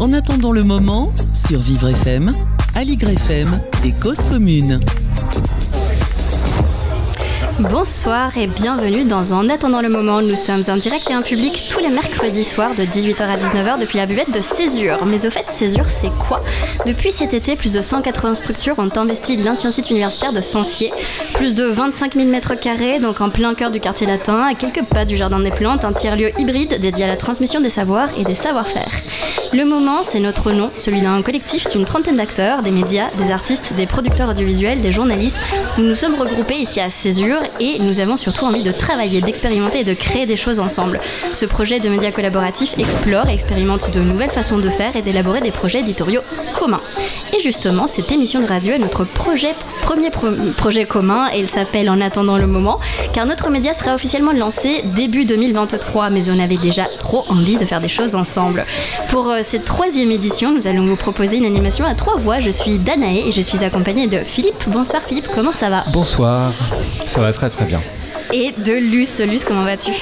En attendant le moment, sur Vivre FM, Aligre FM et Cause Commune. Bonsoir et bienvenue dans En attendant le moment. Nous sommes en direct et en public tous les mercredis soirs de 18h à 19h depuis la buvette de Césure. Mais au fait, Césure, c'est quoi? Depuis cet été, plus de 180 structures ont investi l'ancien site universitaire de Sancier. Plus de 25 000 mètres carrés, donc en plein cœur du quartier latin, à quelques pas du Jardin des Plantes, un tiers-lieu hybride dédié à la transmission des savoirs et des savoir-faire. Le moment, c'est notre nom, celui d'un collectif d'une trentaine d'acteurs, des médias, des artistes, des producteurs audiovisuels, des journalistes. Nous nous sommes regroupés ici à Césure et nous avons surtout envie de travailler, d'expérimenter et de créer des choses ensemble. Ce projet de médias collaboratifs explore et expérimente de nouvelles façons de faire et d'élaborer des projets éditoriaux communs. Et justement, cette émission de radio est notre projet, premier projet commun et il s'appelle En attendant le moment, car notre média sera officiellement lancé début 2023, mais on avait déjà trop envie de faire des choses ensemble. Pour euh, cette troisième édition, nous allons vous proposer une animation à trois voix. Je suis Danae et je suis accompagnée de Philippe. Bonsoir Philippe, comment ça va? Bonsoir, ça va très très bien. Et de Luce. Luce, comment vas-tu?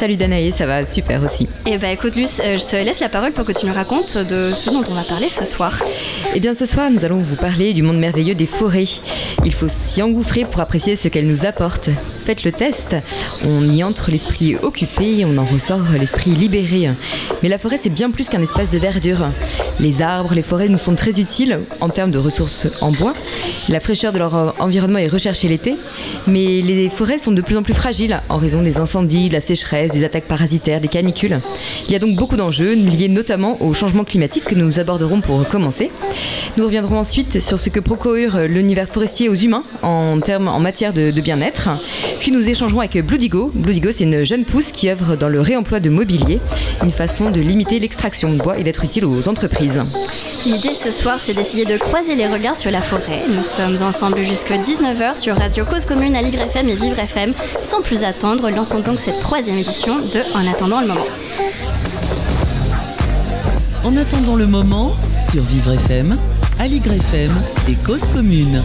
Salut Danae, ça va super aussi. Eh bah écoute Luce, euh, je te laisse la parole pour que tu nous racontes de ce dont on va parler ce soir. Eh bien ce soir, nous allons vous parler du monde merveilleux des forêts. Il faut s'y engouffrer pour apprécier ce qu'elles nous apportent. Faites le test. On y entre l'esprit occupé, on en ressort l'esprit libéré. Mais la forêt, c'est bien plus qu'un espace de verdure. Les arbres, les forêts nous sont très utiles en termes de ressources en bois. La fraîcheur de leur environnement est recherchée l'été, mais les forêts sont de plus en plus fragiles en raison des incendies, de la sécheresse des attaques parasitaires, des canicules. Il y a donc beaucoup d'enjeux liés notamment au changement climatique que nous aborderons pour commencer. Nous reviendrons ensuite sur ce que procure l'univers forestier aux humains en, termes, en matière de, bien-être. Puis nous échangerons avec Bloodigo. Bloodigo, c'est une jeune pousse qui œuvre dans le réemploi de mobilier, une façon de limiter l'extraction de bois et d'être utile aux entreprises. L'idée ce soir, c'est d'essayer de croiser les regards sur la forêt. Nous sommes ensemble jusqu'à 19h sur Radio Cause Commune à Ligre FM et Vivre FM. Sans plus attendre, lançons donc cette troisième édition de En attendant le moment. En attendant le moment, sur Vivre FM, Aligre FM et Cause Commune.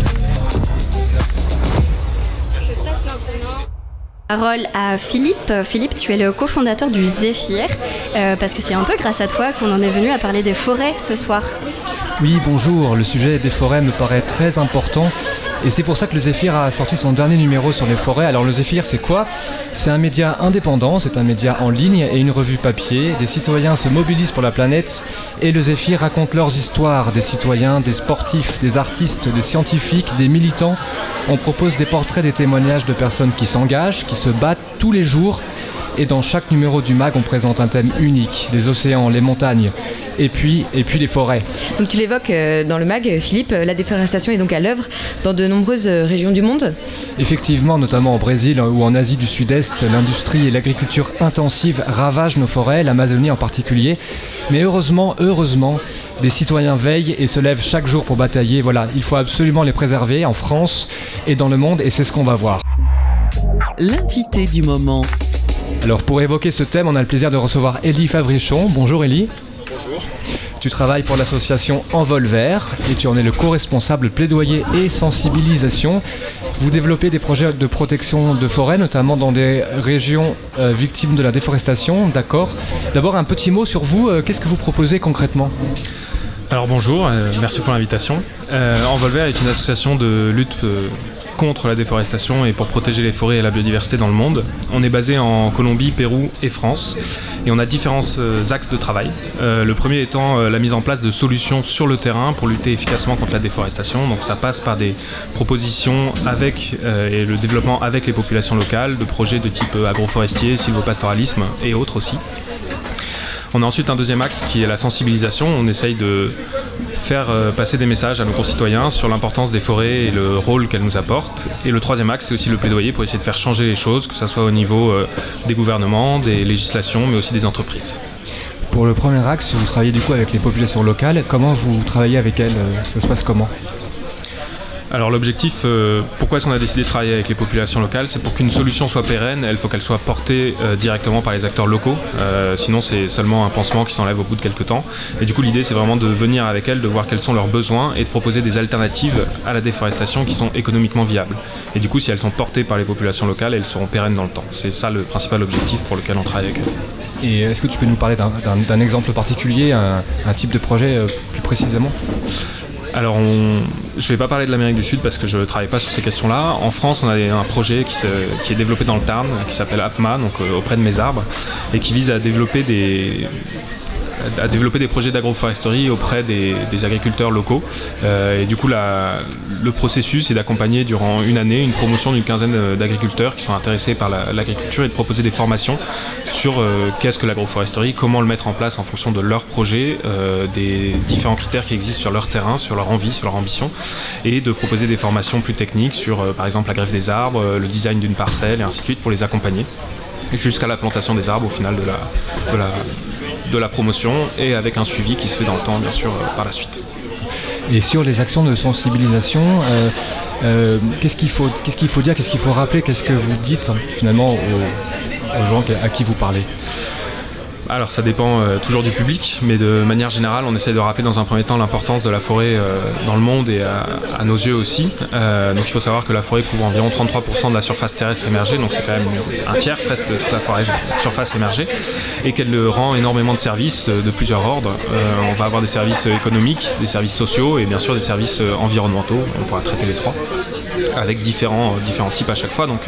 Je passe maintenant parole à Philippe. Philippe, tu es le cofondateur du Zéphyr, euh, parce que c'est un peu grâce à toi qu'on en est venu à parler des forêts ce soir. Oui, bonjour. Le sujet des forêts me paraît très important et c'est pour ça que le Zéphyr a sorti son dernier numéro sur les forêts. Alors le Zéphyr, c'est quoi? C'est un média indépendant, c'est un média en ligne et une revue papier. Des citoyens se mobilisent pour la planète et le Zéphyr raconte leurs histoires, des citoyens, des sportifs, des artistes, des scientifiques, des militants. On propose des portraits, des témoignages de personnes qui s'engagent, qui se battent tous les jours et dans chaque numéro du MAG, on présente un thème unique les océans, les montagnes, et puis, et puis les forêts. Donc tu l'évoques euh, dans le MAG, Philippe, la déforestation est donc à l'œuvre dans de nombreuses euh, régions du monde Effectivement, notamment au Brésil ou en Asie du Sud-Est, l'industrie et l'agriculture intensive ravagent nos forêts, l'Amazonie en particulier. Mais heureusement, heureusement, des citoyens veillent et se lèvent chaque jour pour batailler. Voilà, il faut absolument les préserver en France et dans le monde, et c'est ce qu'on va voir. L'invité du moment. Alors pour évoquer ce thème, on a le plaisir de recevoir Élie Favrichon. Bonjour Élie. Bonjour. Tu travailles pour l'association Envol Vert et tu en es le co-responsable plaidoyer et sensibilisation. Vous développez des projets de protection de forêt, notamment dans des régions euh, victimes de la déforestation. D'accord. D'abord un petit mot sur vous. Euh, qu'est-ce que vous proposez concrètement? Alors bonjour, euh, merci pour l'invitation. Envol Vert est une association de lutte contre la déforestation et pour protéger les forêts et la biodiversité dans le monde. On est basé en Colombie, Pérou et France et on a différents euh, axes de travail. Euh, le premier étant euh, la mise en place de solutions sur le terrain pour lutter efficacement contre la déforestation. Donc ça passe par des propositions avec et le développement avec les populations locales de projets de type agroforestier, sylvopastoralisme et autres aussi. On a ensuite un deuxième axe qui est la sensibilisation. On essaye de faire euh, passer des messages à nos concitoyens sur l'importance des forêts et le rôle qu'elles nous apportent. Et le troisième axe, c'est aussi le plaidoyer pour essayer de faire changer les choses, que ce soit au niveau euh, des gouvernements, des législations, mais aussi des entreprises. Pour le premier axe, vous travaillez du coup avec les populations locales. Comment vous travaillez avec elles? Ça se passe comment? Alors l'objectif, euh, pourquoi est-ce qu'on a décidé de travailler avec les populations locales? C'est pour qu'une solution soit pérenne, il faut qu'elle soit portée euh, directement par les acteurs locaux. Euh, sinon c'est seulement un pansement qui s'enlève au bout de quelques temps. Et du coup l'idée c'est vraiment de venir avec elles, de voir quels sont leurs besoins et de proposer des alternatives à la déforestation qui sont économiquement viables. Et du coup si elles sont portées par les populations locales, elles seront pérennes dans le temps. C'est ça le principal objectif pour lequel on travaille avec elles. Et est-ce que tu peux nous parler d'un exemple particulier, un, type de projet plus précisément? Alors, je ne vais pas parler de l'Amérique du Sud parce que je ne travaille pas sur ces questions-là. En France, on a un projet qui, est développé dans le Tarn, qui s'appelle APMA, donc auprès de mes arbres, et qui vise à développer des, à développer des projets d'agroforesterie auprès des, agriculteurs locaux. Euh, et du coup, le processus est d'accompagner durant une année une promotion d'une quinzaine d'agriculteurs qui sont intéressés par l'agriculture et de proposer des formations sur euh, qu'est-ce que l'agroforesterie, comment le mettre en place en fonction de leur projet, euh, des différents critères qui existent sur leur terrain, sur leur envie, sur leur ambition, et de proposer des formations plus techniques sur, par exemple, la greffe des arbres, le design d'une parcelle et ainsi de suite pour les accompagner jusqu'à la plantation des arbres au final de la, la, de la promotion et avec un suivi qui se fait dans le temps, bien sûr, euh, par la suite. Et sur les actions de sensibilisation, euh, euh, qu'est-ce qu'il faut, qu'est-ce qu'il faut dire, qu'est-ce qu'il faut rappeler, qu'est-ce que vous dites finalement aux gens à qui vous parlez? Alors ça dépend euh, toujours du public, mais de manière générale, on essaie de rappeler dans un premier temps l'importance de la forêt euh, dans le monde et à, nos yeux aussi. Euh, donc il faut savoir que la forêt couvre environ 33% de la surface terrestre émergée, donc c'est quand même un tiers presque de toute la forêt surface émergée, et qu'elle rend énormément de services de plusieurs ordres. on va avoir des services économiques, des services sociaux et bien sûr des services environnementaux. On pourra traiter les trois avec différents, différents types à chaque fois. Donc,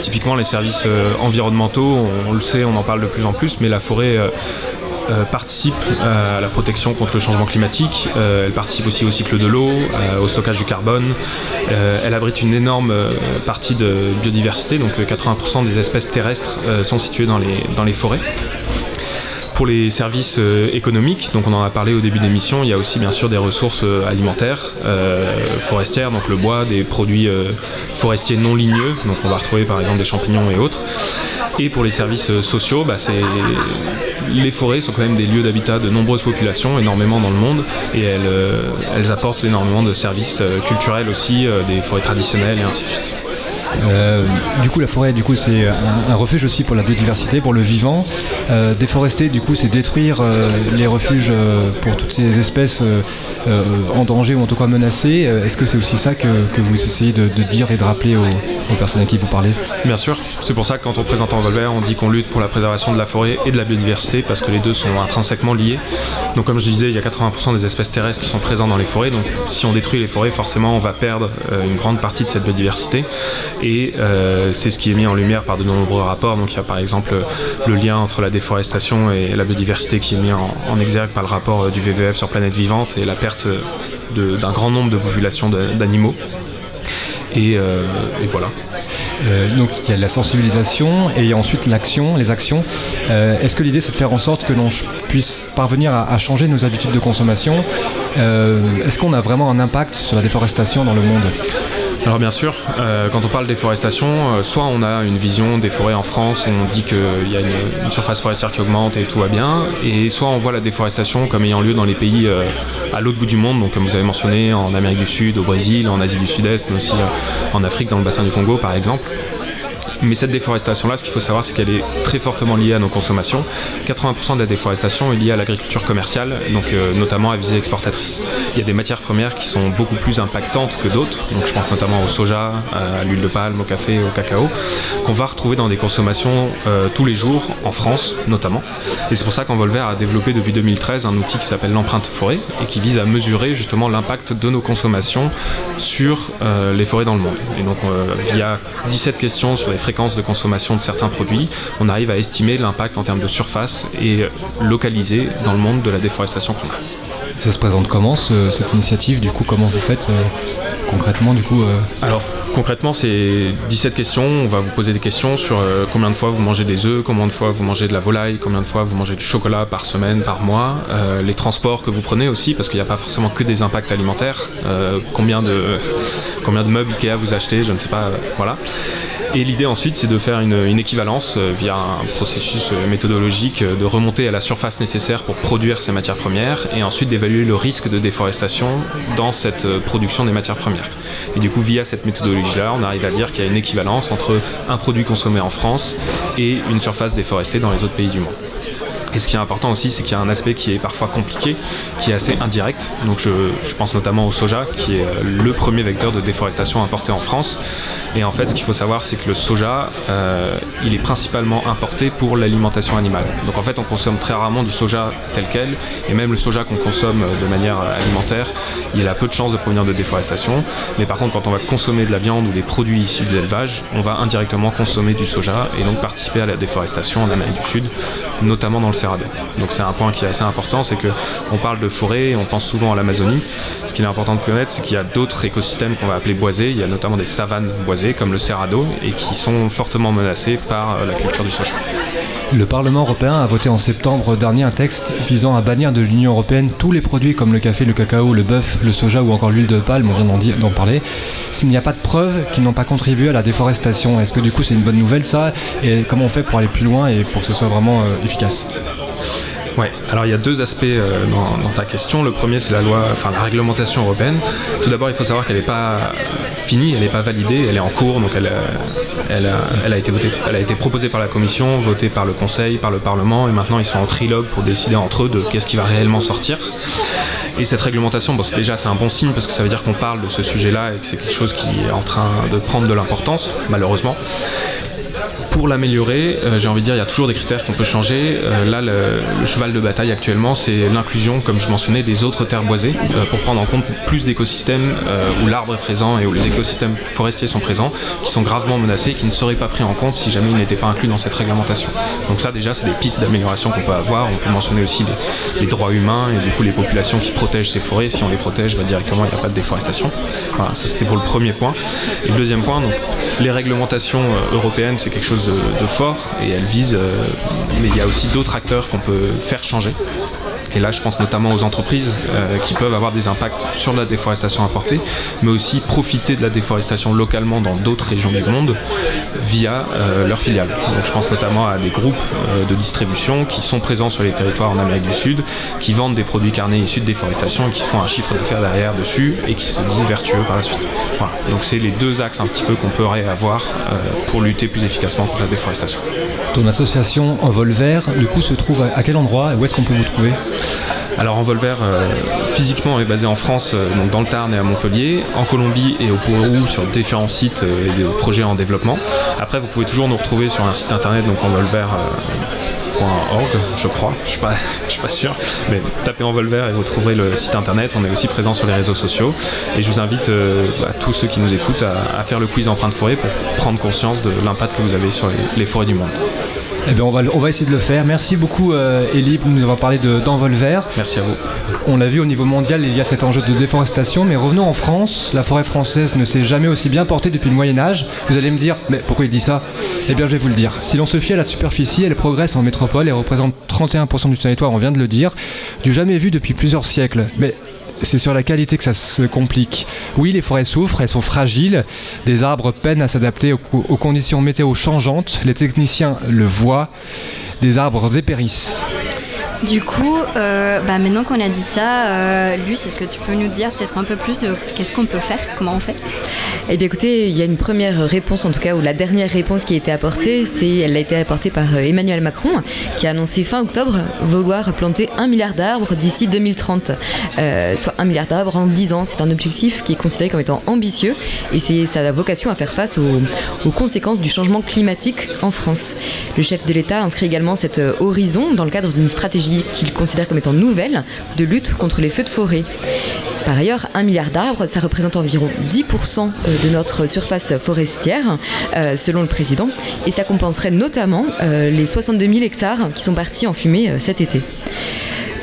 typiquement, les services environnementaux, on, le sait, on en parle de plus en plus, mais la forêt euh, euh, participe à la protection contre le changement climatique, euh, elle participe aussi au cycle de l'eau, au stockage du carbone, elle abrite une énorme partie de biodiversité, donc 80% des espèces terrestres sont situées dans les forêts pour les services économiques, donc on en a parlé au début de l'émission, il y a aussi bien sûr des ressources alimentaires, forestières, donc le bois, des produits forestiers non ligneux, donc on va retrouver par exemple des champignons et autres. Et pour les services euh, sociaux, bah, les forêts sont quand même des lieux d'habitat de nombreuses populations, énormément dans le monde, et elles, euh, apportent énormément de services euh, culturels aussi, des forêts traditionnelles et ainsi de suite. Euh, du coup, la forêt, du coup, c'est un, refuge aussi pour la biodiversité, pour le vivant. Euh, déforester, du coup, c'est détruire euh, les refuges pour toutes ces espèces en danger ou en tout cas menacées. Est-ce que c'est aussi ça que, vous essayez de, dire et de rappeler aux, personnes à qui vous parlez? Bien sûr. C'est pour ça que quand on présente Envolver, on dit qu'on lutte pour la préservation de la forêt et de la biodiversité parce que les deux sont intrinsèquement liés. Donc, comme je disais, il y a 80% des espèces terrestres qui sont présentes dans les forêts. Donc, si on détruit les forêts, forcément, on va perdre une grande partie de cette biodiversité et euh, c'est ce qui est mis en lumière par de nombreux rapports. Donc il y a par exemple le lien entre la déforestation et la biodiversité qui est mis en, exergue par le rapport euh, du VVF sur Planète Vivante et la perte d'un grand nombre de populations d'animaux. Et, euh, voilà. donc il y a la sensibilisation et ensuite l'action, les actions. Est-ce que l'idée c'est de faire en sorte que l'on puisse parvenir à, changer nos habitudes de consommation? Est-ce qu'on a vraiment un impact sur la déforestation dans le monde? Alors bien sûr, euh, quand on parle déforestation, euh, soit on a une vision des forêts en France, on dit qu'il y a une, surface forestière qui augmente et tout va bien, et soit on voit la déforestation comme ayant lieu dans les pays euh, à l'autre bout du monde, donc comme vous avez mentionné, en Amérique du Sud, au Brésil, en Asie du Sud-Est, mais aussi en Afrique, dans le bassin du Congo par exemple. Mais cette déforestation-là, ce qu'il faut savoir, c'est qu'elle est très fortement liée à nos consommations. 80% de la déforestation est liée à l'agriculture commerciale, donc euh, notamment à visée exportatrice. Il y a des matières premières qui sont beaucoup plus impactantes que d'autres, donc je pense notamment au soja, à l'huile de palme, au café, au cacao, qu'on va retrouver dans des consommations euh, tous les jours, en France notamment. Et c'est pour ça qu'Envolver a développé depuis 2013 un outil qui s'appelle l'empreinte forêt et qui vise à mesurer justement l'impact de nos consommations sur euh, les forêts dans le monde. Et donc via 17 questions sur les fréquences de consommation de certains produits, on arrive à estimer l'impact en termes de surface et localiser dans le monde de la déforestation qu'on a. Ça se présente comment cette initiative? Du coup, comment vous faites euh, concrètement du coup euh? Alors concrètement, c'est 17 questions. On va vous poser des questions sur euh, combien de fois vous mangez des œufs, combien de fois vous mangez de la volaille, combien de fois vous mangez du chocolat par semaine, par mois, les transports que vous prenez aussi, parce qu'il n'y a pas forcément que des impacts alimentaires. combien de combien de meubles Ikea vous achetez, je ne sais pas. voilà. Et l'idée ensuite, c'est de faire une, équivalence euh, via un processus euh, méthodologique, euh, de remonter à la surface nécessaire pour produire ces matières premières et ensuite d'évaluer le risque de déforestation dans cette production des matières premières. Et du coup, via cette on arrive à dire qu'il y a une équivalence entre un produit consommé en France et une surface déforestée dans les autres pays du monde. Et ce qui est important aussi, c'est qu'il y a un aspect qui est parfois compliqué, qui est assez indirect. Donc je, pense notamment au soja, qui est euh, le premier vecteur de déforestation importé en France. Et en fait, ce qu'il faut savoir, c'est que le soja, euh, il est principalement importé pour l'alimentation animale. Donc en fait, on consomme très rarement du soja tel quel, et même le soja qu'on consomme de manière alimentaire, il a peu de chances de provenir de déforestation. Mais par contre, quand on va consommer de la viande ou des produits issus de l'élevage, on va indirectement consommer du soja et donc participer à la déforestation en Amérique du Sud, notamment dans le donc c'est un point qui est assez important, c'est qu'on parle de forêt on pense souvent à l'Amazonie. Ce qu'il est important de connaître, c'est qu'il y a d'autres écosystèmes qu'on va appeler boisés. Il y a notamment des savanes boisées comme le Cerrado et qui sont fortement menacées par euh, la culture du soja. Le Parlement européen a voté en septembre dernier un texte visant à bannir de l'Union européenne tous les produits comme le café, le cacao, le bœuf, le soja ou encore l'huile de palme, on vient d'en parler, s'il n'y a pas de preuves qu'ils n'ont pas contribué à la déforestation. Est-ce que du coup c'est une bonne nouvelle ça? Et comment on fait pour aller plus loin et pour que ce soit vraiment euh, efficace? Ouais, alors il y a deux aspects euh, dans, ta question. Le premier, c'est la loi, enfin la réglementation européenne. Tout d'abord, il faut savoir qu'elle n'est pas finie, elle n'est pas validée, elle est en cours, donc elle, a, elle, a été votée, elle a été proposée par la Commission, votée par le Conseil, par le Parlement, et maintenant ils sont en trilogue pour décider entre eux de qu'est-ce qui va réellement sortir. Et cette réglementation, déjà c'est un bon signe parce que ça veut dire qu'on parle de ce sujet-là et que c'est quelque chose qui est en train de prendre de l'importance, malheureusement pour l'améliorer, euh, j'ai envie de dire, il y a toujours des critères qu'on peut changer. Euh, là, le, cheval de bataille actuellement, c'est l'inclusion, comme je mentionnais, des autres terres boisées euh, pour prendre en compte plus d'écosystèmes où l'arbre est présent et où les écosystèmes forestiers sont présents, qui sont gravement menacés qui ne seraient pas pris en compte si jamais ils n'étaient pas inclus dans cette réglementation. Donc ça, déjà, c'est des pistes d'amélioration qu'on peut avoir. On peut mentionner aussi les, droits humains et du coup les populations qui protègent ces forêts. Si on les protège, bah, directement, il n'y a pas de déforestation. Voilà, ça c'était pour le premier point. Et le deuxième point, les réglementations européennes, c'est quelque chose de, fort et elle vise, euh, mais il y a aussi d'autres acteurs qu'on peut faire changer. Et là, je pense notamment aux entreprises euh, qui peuvent avoir des impacts sur la déforestation importée, mais aussi profiter de la déforestation localement dans d'autres régions du monde via euh, leurs filiales. Donc, je pense notamment à des groupes euh, de distribution qui sont présents sur les territoires en Amérique du Sud, qui vendent des produits carnés issus de déforestation et qui se font un chiffre d'affaires derrière dessus et qui se disent vertueux par la suite. Voilà. Donc, c'est les deux axes un petit peu qu'on pourrait avoir pour lutter plus efficacement contre la déforestation. Ton association Envolver, du coup, se trouve à quel endroit et où est-ce qu'on peut vous trouver? Alors Envolver euh, physiquement est basé en France, euh, donc dans le Tarn et à Montpellier, en Colombie et au Pérou sur différents sites euh, et des projets en développement. Après vous pouvez toujours nous retrouver sur un site internet donc envolver.org je crois, je pas, suis pas sûr, mais tapez Envolver et vous trouverez le site internet. On est aussi présent sur les réseaux sociaux et je vous invite à tous ceux qui nous écoutent à, faire le quiz empreinte forêt pour prendre conscience de l'impact que vous avez sur les forêts du monde. Eh bien, on va, on va essayer de le faire. Merci beaucoup, euh, Elie, pour nous avoir parlé d'envol vert. Merci à vous. On l'a vu au niveau mondial, il y a cet enjeu de déforestation, mais revenons en France. La forêt française ne s'est jamais aussi bien portée depuis le Moyen-Âge. Vous allez me dire, mais pourquoi il dit ça? Eh bien, je vais vous le dire. Si l'on se fie à la superficie, elle progresse en métropole et représente 31% du territoire, on vient de le dire, du jamais vu depuis plusieurs siècles. Mais c'est sur la qualité que ça se complique. Oui, les forêts souffrent, elles sont fragiles, des arbres peinent à s'adapter aux, conditions météo changeantes, les techniciens le voient, des arbres dépérissent. Du coup, euh, bah, maintenant qu'on a dit ça, euh, Luce, est-ce que tu peux nous dire peut-être un peu plus de qu'est-ce qu'on peut faire, comment on fait? Eh bien écoutez, il y a une première réponse en tout cas, ou la dernière réponse qui a été apportée, c'est elle a été apportée par euh, Emmanuel Macron, qui a annoncé fin octobre vouloir planter un milliard d'arbres d'ici 2030, euh, soit un milliard d'arbres en 10 ans. C'est un objectif qui est considéré comme étant ambitieux et c'est sa vocation à faire face aux, aux conséquences du changement climatique en France. Le chef de l'État inscrit également cet horizon dans le cadre d'une stratégie qu'il considère comme étant nouvelle de lutte contre les feux de forêt. Par ailleurs, un milliard d'arbres, ça représente environ 10% euh, de notre surface forestière, euh, selon le président, et ça compenserait notamment euh, les 62 000 hectares qui sont partis en fumée cet été.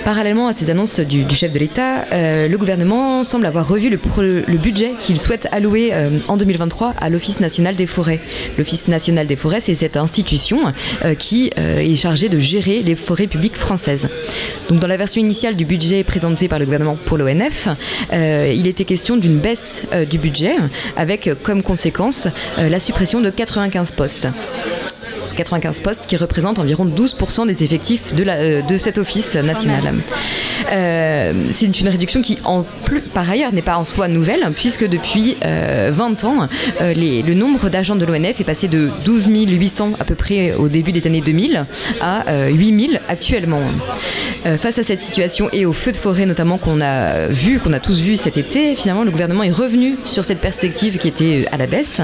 Parallèlement à ces annonces du, chef de l'État, euh, le gouvernement semble avoir revu le, budget qu'il souhaite allouer euh, en 2023 à l'Office national des forêts. L'Office national des forêts, c'est cette institution euh, qui est chargée de gérer les forêts publiques françaises. Dans la version initiale du budget présenté par le gouvernement pour l'ONF, il était question d'une baisse du budget avec comme conséquence la suppression de 95 postes. 95 postes qui représentent environ 12% des effectifs de, la, euh, de cet office national. c'est une réduction qui, en plus, par ailleurs, n'est pas en soi nouvelle, puisque depuis 20 ans, le nombre d'agents de l'ONF est passé de 12 800 à peu près au début des années 2000 à 8 000 actuellement. face à cette situation et aux feux de forêt notamment qu'on a vu, qu'on a tous vu cet été, finalement le gouvernement est revenu sur cette perspective qui était à la baisse.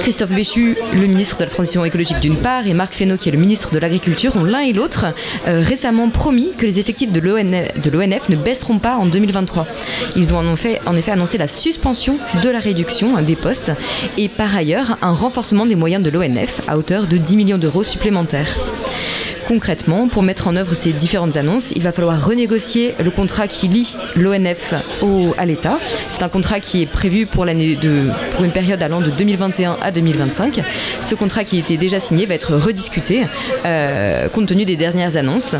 Christophe Béchu, le ministre de la Transition écologique d'une part, et Marc Fesneau, qui est le ministre de l'Agriculture, ont l'un et l'autre euh, récemment promis que les effectifs de l'ONF ne baisseront pas en 2023. Ils ont en effet, en effet annoncé la suspension de la réduction des postes et par ailleurs un renforcement des moyens de l'ONF à hauteur de 10 millions d'euros supplémentaires. Concrètement, pour mettre en œuvre ces différentes annonces, il va falloir renégocier le contrat qui lie l'ONF à l'État. C'est un contrat qui est prévu pour, une période allant de 2021 à 2025. Ce contrat qui était déjà signé va être rediscuté euh, compte tenu des dernières annonces.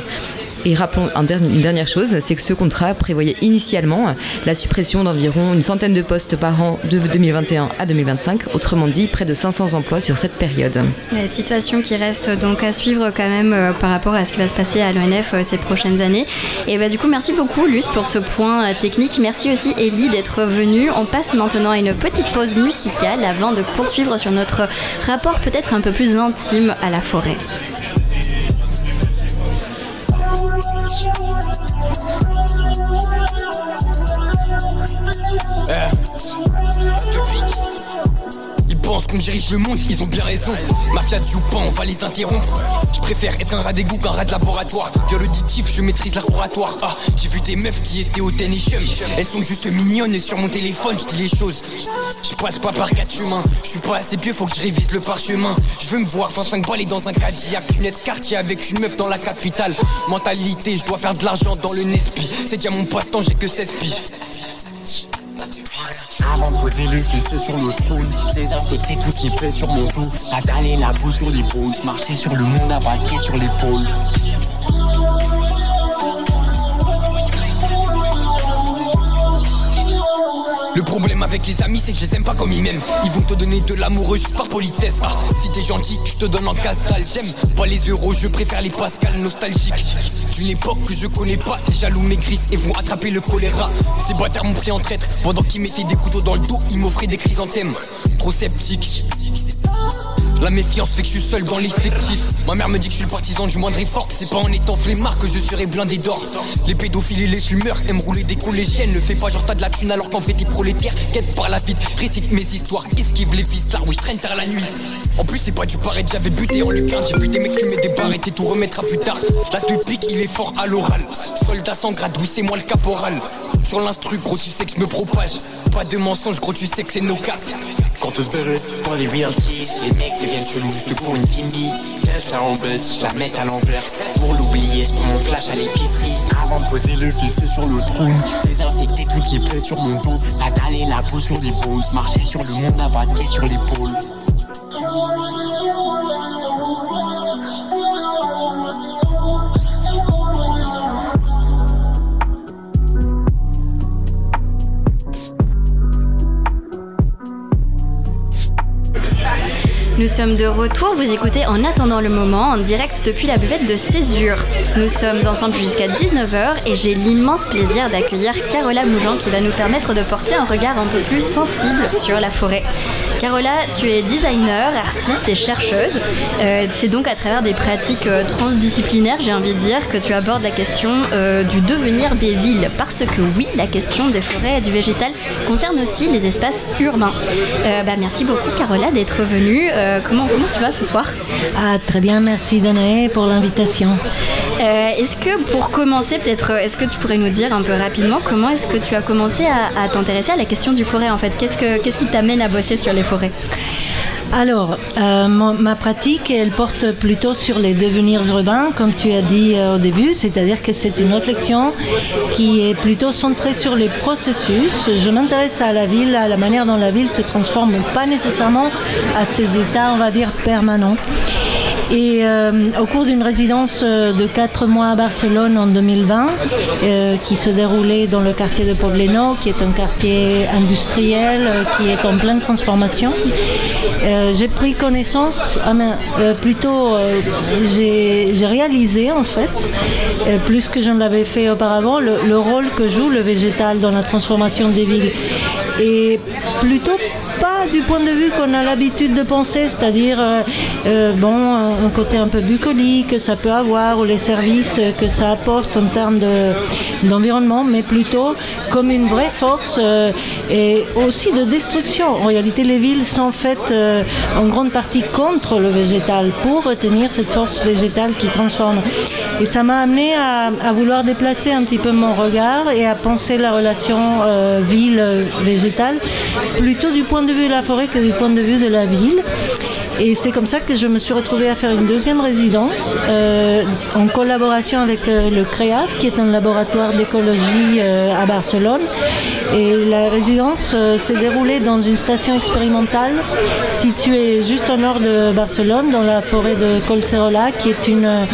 Et rappelons une dernière chose, c'est que ce contrat prévoyait initialement la suppression d'environ une centaine de postes par an de 2021 à 2025, autrement dit près de 500 emplois sur cette période. La situation qui reste donc à suivre quand même euh, par rapport à ce qui va se passer à l'ONF euh, ces prochaines années. Et bah, du coup, merci beaucoup Luce pour ce point euh, technique. Merci aussi Ellie d'être venue. On passe maintenant à une petite pause musicale avant de poursuivre sur notre rapport peut-être un peu plus intime à la forêt. Ils pensent qu'on dirige le monde, ils ont bien raison. Mafia du pas, on va les interrompre. Je préfère être un rat d'égout qu'un rat de laboratoire. Viens l'auditif, je maîtrise l'oratoire. Ah, j'ai vu des meufs qui étaient au tennis Elles sont juste mignonnes et sur mon téléphone, je dis les choses. Je passe pas par quatre chemins. Je suis pas assez vieux, faut que je révise le parchemin. Je veux me voir 25 balles dans un Cadillac. Lunettes quartier avec une meuf dans la capitale. Mentalité, je dois faire de l'argent dans le Nespi. C'est déjà mon passe-temps, j'ai que 16 piges. Avant de poser le fils sur le trône. Désinfecter toutes les plaies sur mon dos. Ataler la bouche sur l'épaule. Marcher sur le monde avaqué sur l'épaule Le problème avec les amis, c'est que je les aime pas comme ils m'aiment. Ils vont te donner de l'amour juste par politesse. Ah, si t'es gentil, je te donne en casse dalle. J'aime pas les euros, je préfère les pascals nostalgiques. D'une époque que je connais pas, les jaloux maigrissent et vont attraper le choléra. Ces bâtards m'ont pris en traître. Pendant qu'ils mettaient des couteaux dans le dos, ils m'offraient des chrysanthèmes. Trop sceptiques. La méfiance fait que je suis seul dans l'effectif. Ma mère me dit que je suis le partisan du moindre effort. C'est pas en étant flemmard que je serai blindé d'or. Les pédophiles et les fumeurs aiment rouler des collégiennes. Ne fais pas genre t'as de la thune alors qu'en fait t'es prolétaire. Quête par la vie, récite mes histoires. Esquive les là oui je traîne tard la nuit. En plus c'est pas du pareil, j'avais buté en lutin. J'ai vu des mecs fumer des barrettes et tout remettra plus tard. Là de pique, il est fort à l'oral. Soldat sans grade, oui c'est moi le caporal. Sur l'instru, gros tu sais que je me propage. Pas de mensonge, gros tu sais que c'est nos. Quand te verrai pour les realties, les mecs deviennent chelous juste pour une fille. La embête, je la mets à l'envers. Pour l'oublier, c'est pour mon flash à l'épicerie. Avant de poser le fils sur le trône. Désinfecter toutes les plaies sur mon dos. Ataler la peau sur les poses. Marcher sur le monde avaté sur l'épaule. Nous sommes de retour, vous écoutez en attendant le moment en direct depuis la buvette de Césure. Nous sommes ensemble jusqu'à 19h et j'ai l'immense plaisir d'accueillir Carola Mougeant qui va nous permettre de porter un regard un peu plus sensible sur la forêt. Carola, tu es designer, artiste et chercheuse. Euh, c'est donc à travers des pratiques euh, transdisciplinaires, j'ai envie de dire, que tu abordes la question euh, du devenir des villes. Parce que oui, la question des forêts et du végétal concerne aussi les espaces urbains. bah, merci beaucoup Carola d'être venue. comment, comment tu vas ce soir? Ah, Très bien, merci Danae pour l'invitation. Est-ce que pour commencer, peut-être, est-ce que tu pourrais nous dire un peu rapidement comment est-ce que tu as commencé à, t'intéresser à la question du forêt en fait? Qu'est-ce, que, qu'est-ce qui t'amène à bosser sur les forêts? Alors, euh, ma pratique, elle porte plutôt sur les devenirs urbains, comme tu as dit euh, au début, c'est-à-dire que c'est une réflexion qui est plutôt centrée sur les processus. Je m'intéresse à la ville, à la manière dont la ville se transforme, pas nécessairement à ses états, on va dire, permanents. Et euh, au cours d'une résidence euh, de 4 mois à Barcelone en 2020, euh, qui se déroulait dans le quartier de Pobleno, qui est un quartier industriel qui est en pleine transformation, j'ai pris connaissance, ah, euh, plutôt j'ai réalisé en fait, plus que je ne l'avais fait auparavant, le rôle que joue le végétal dans la transformation des villes. Et plutôt pas du point de vue qu'on a l'habitude de penser, c'est-à-dire euh, euh, bon, un côté un peu bucolique que ça peut avoir ou les services que ça apporte en termes de- d'environnement, mais plutôt comme une vraie force euh, et aussi de destruction. En réalité, les villes sont faites en grande partie contre le végétal pour retenir cette force végétale qui transforme. Et ça m'a amené à, à vouloir déplacer un petit peu mon regard et à penser la relation euh, plutôt du point de vue de la forêt que du point de vue de la ville. Et c'est comme ça que je me suis retrouvée à faire une deuxième résidence euh, en collaboration avec euh, le CREAF, qui est un laboratoire d'écologie euh, à Barcelone. Et la résidence s'est déroulée dans une station expérimentale située juste au nord de Barcelone, dans la forêt de Colserola, qui est une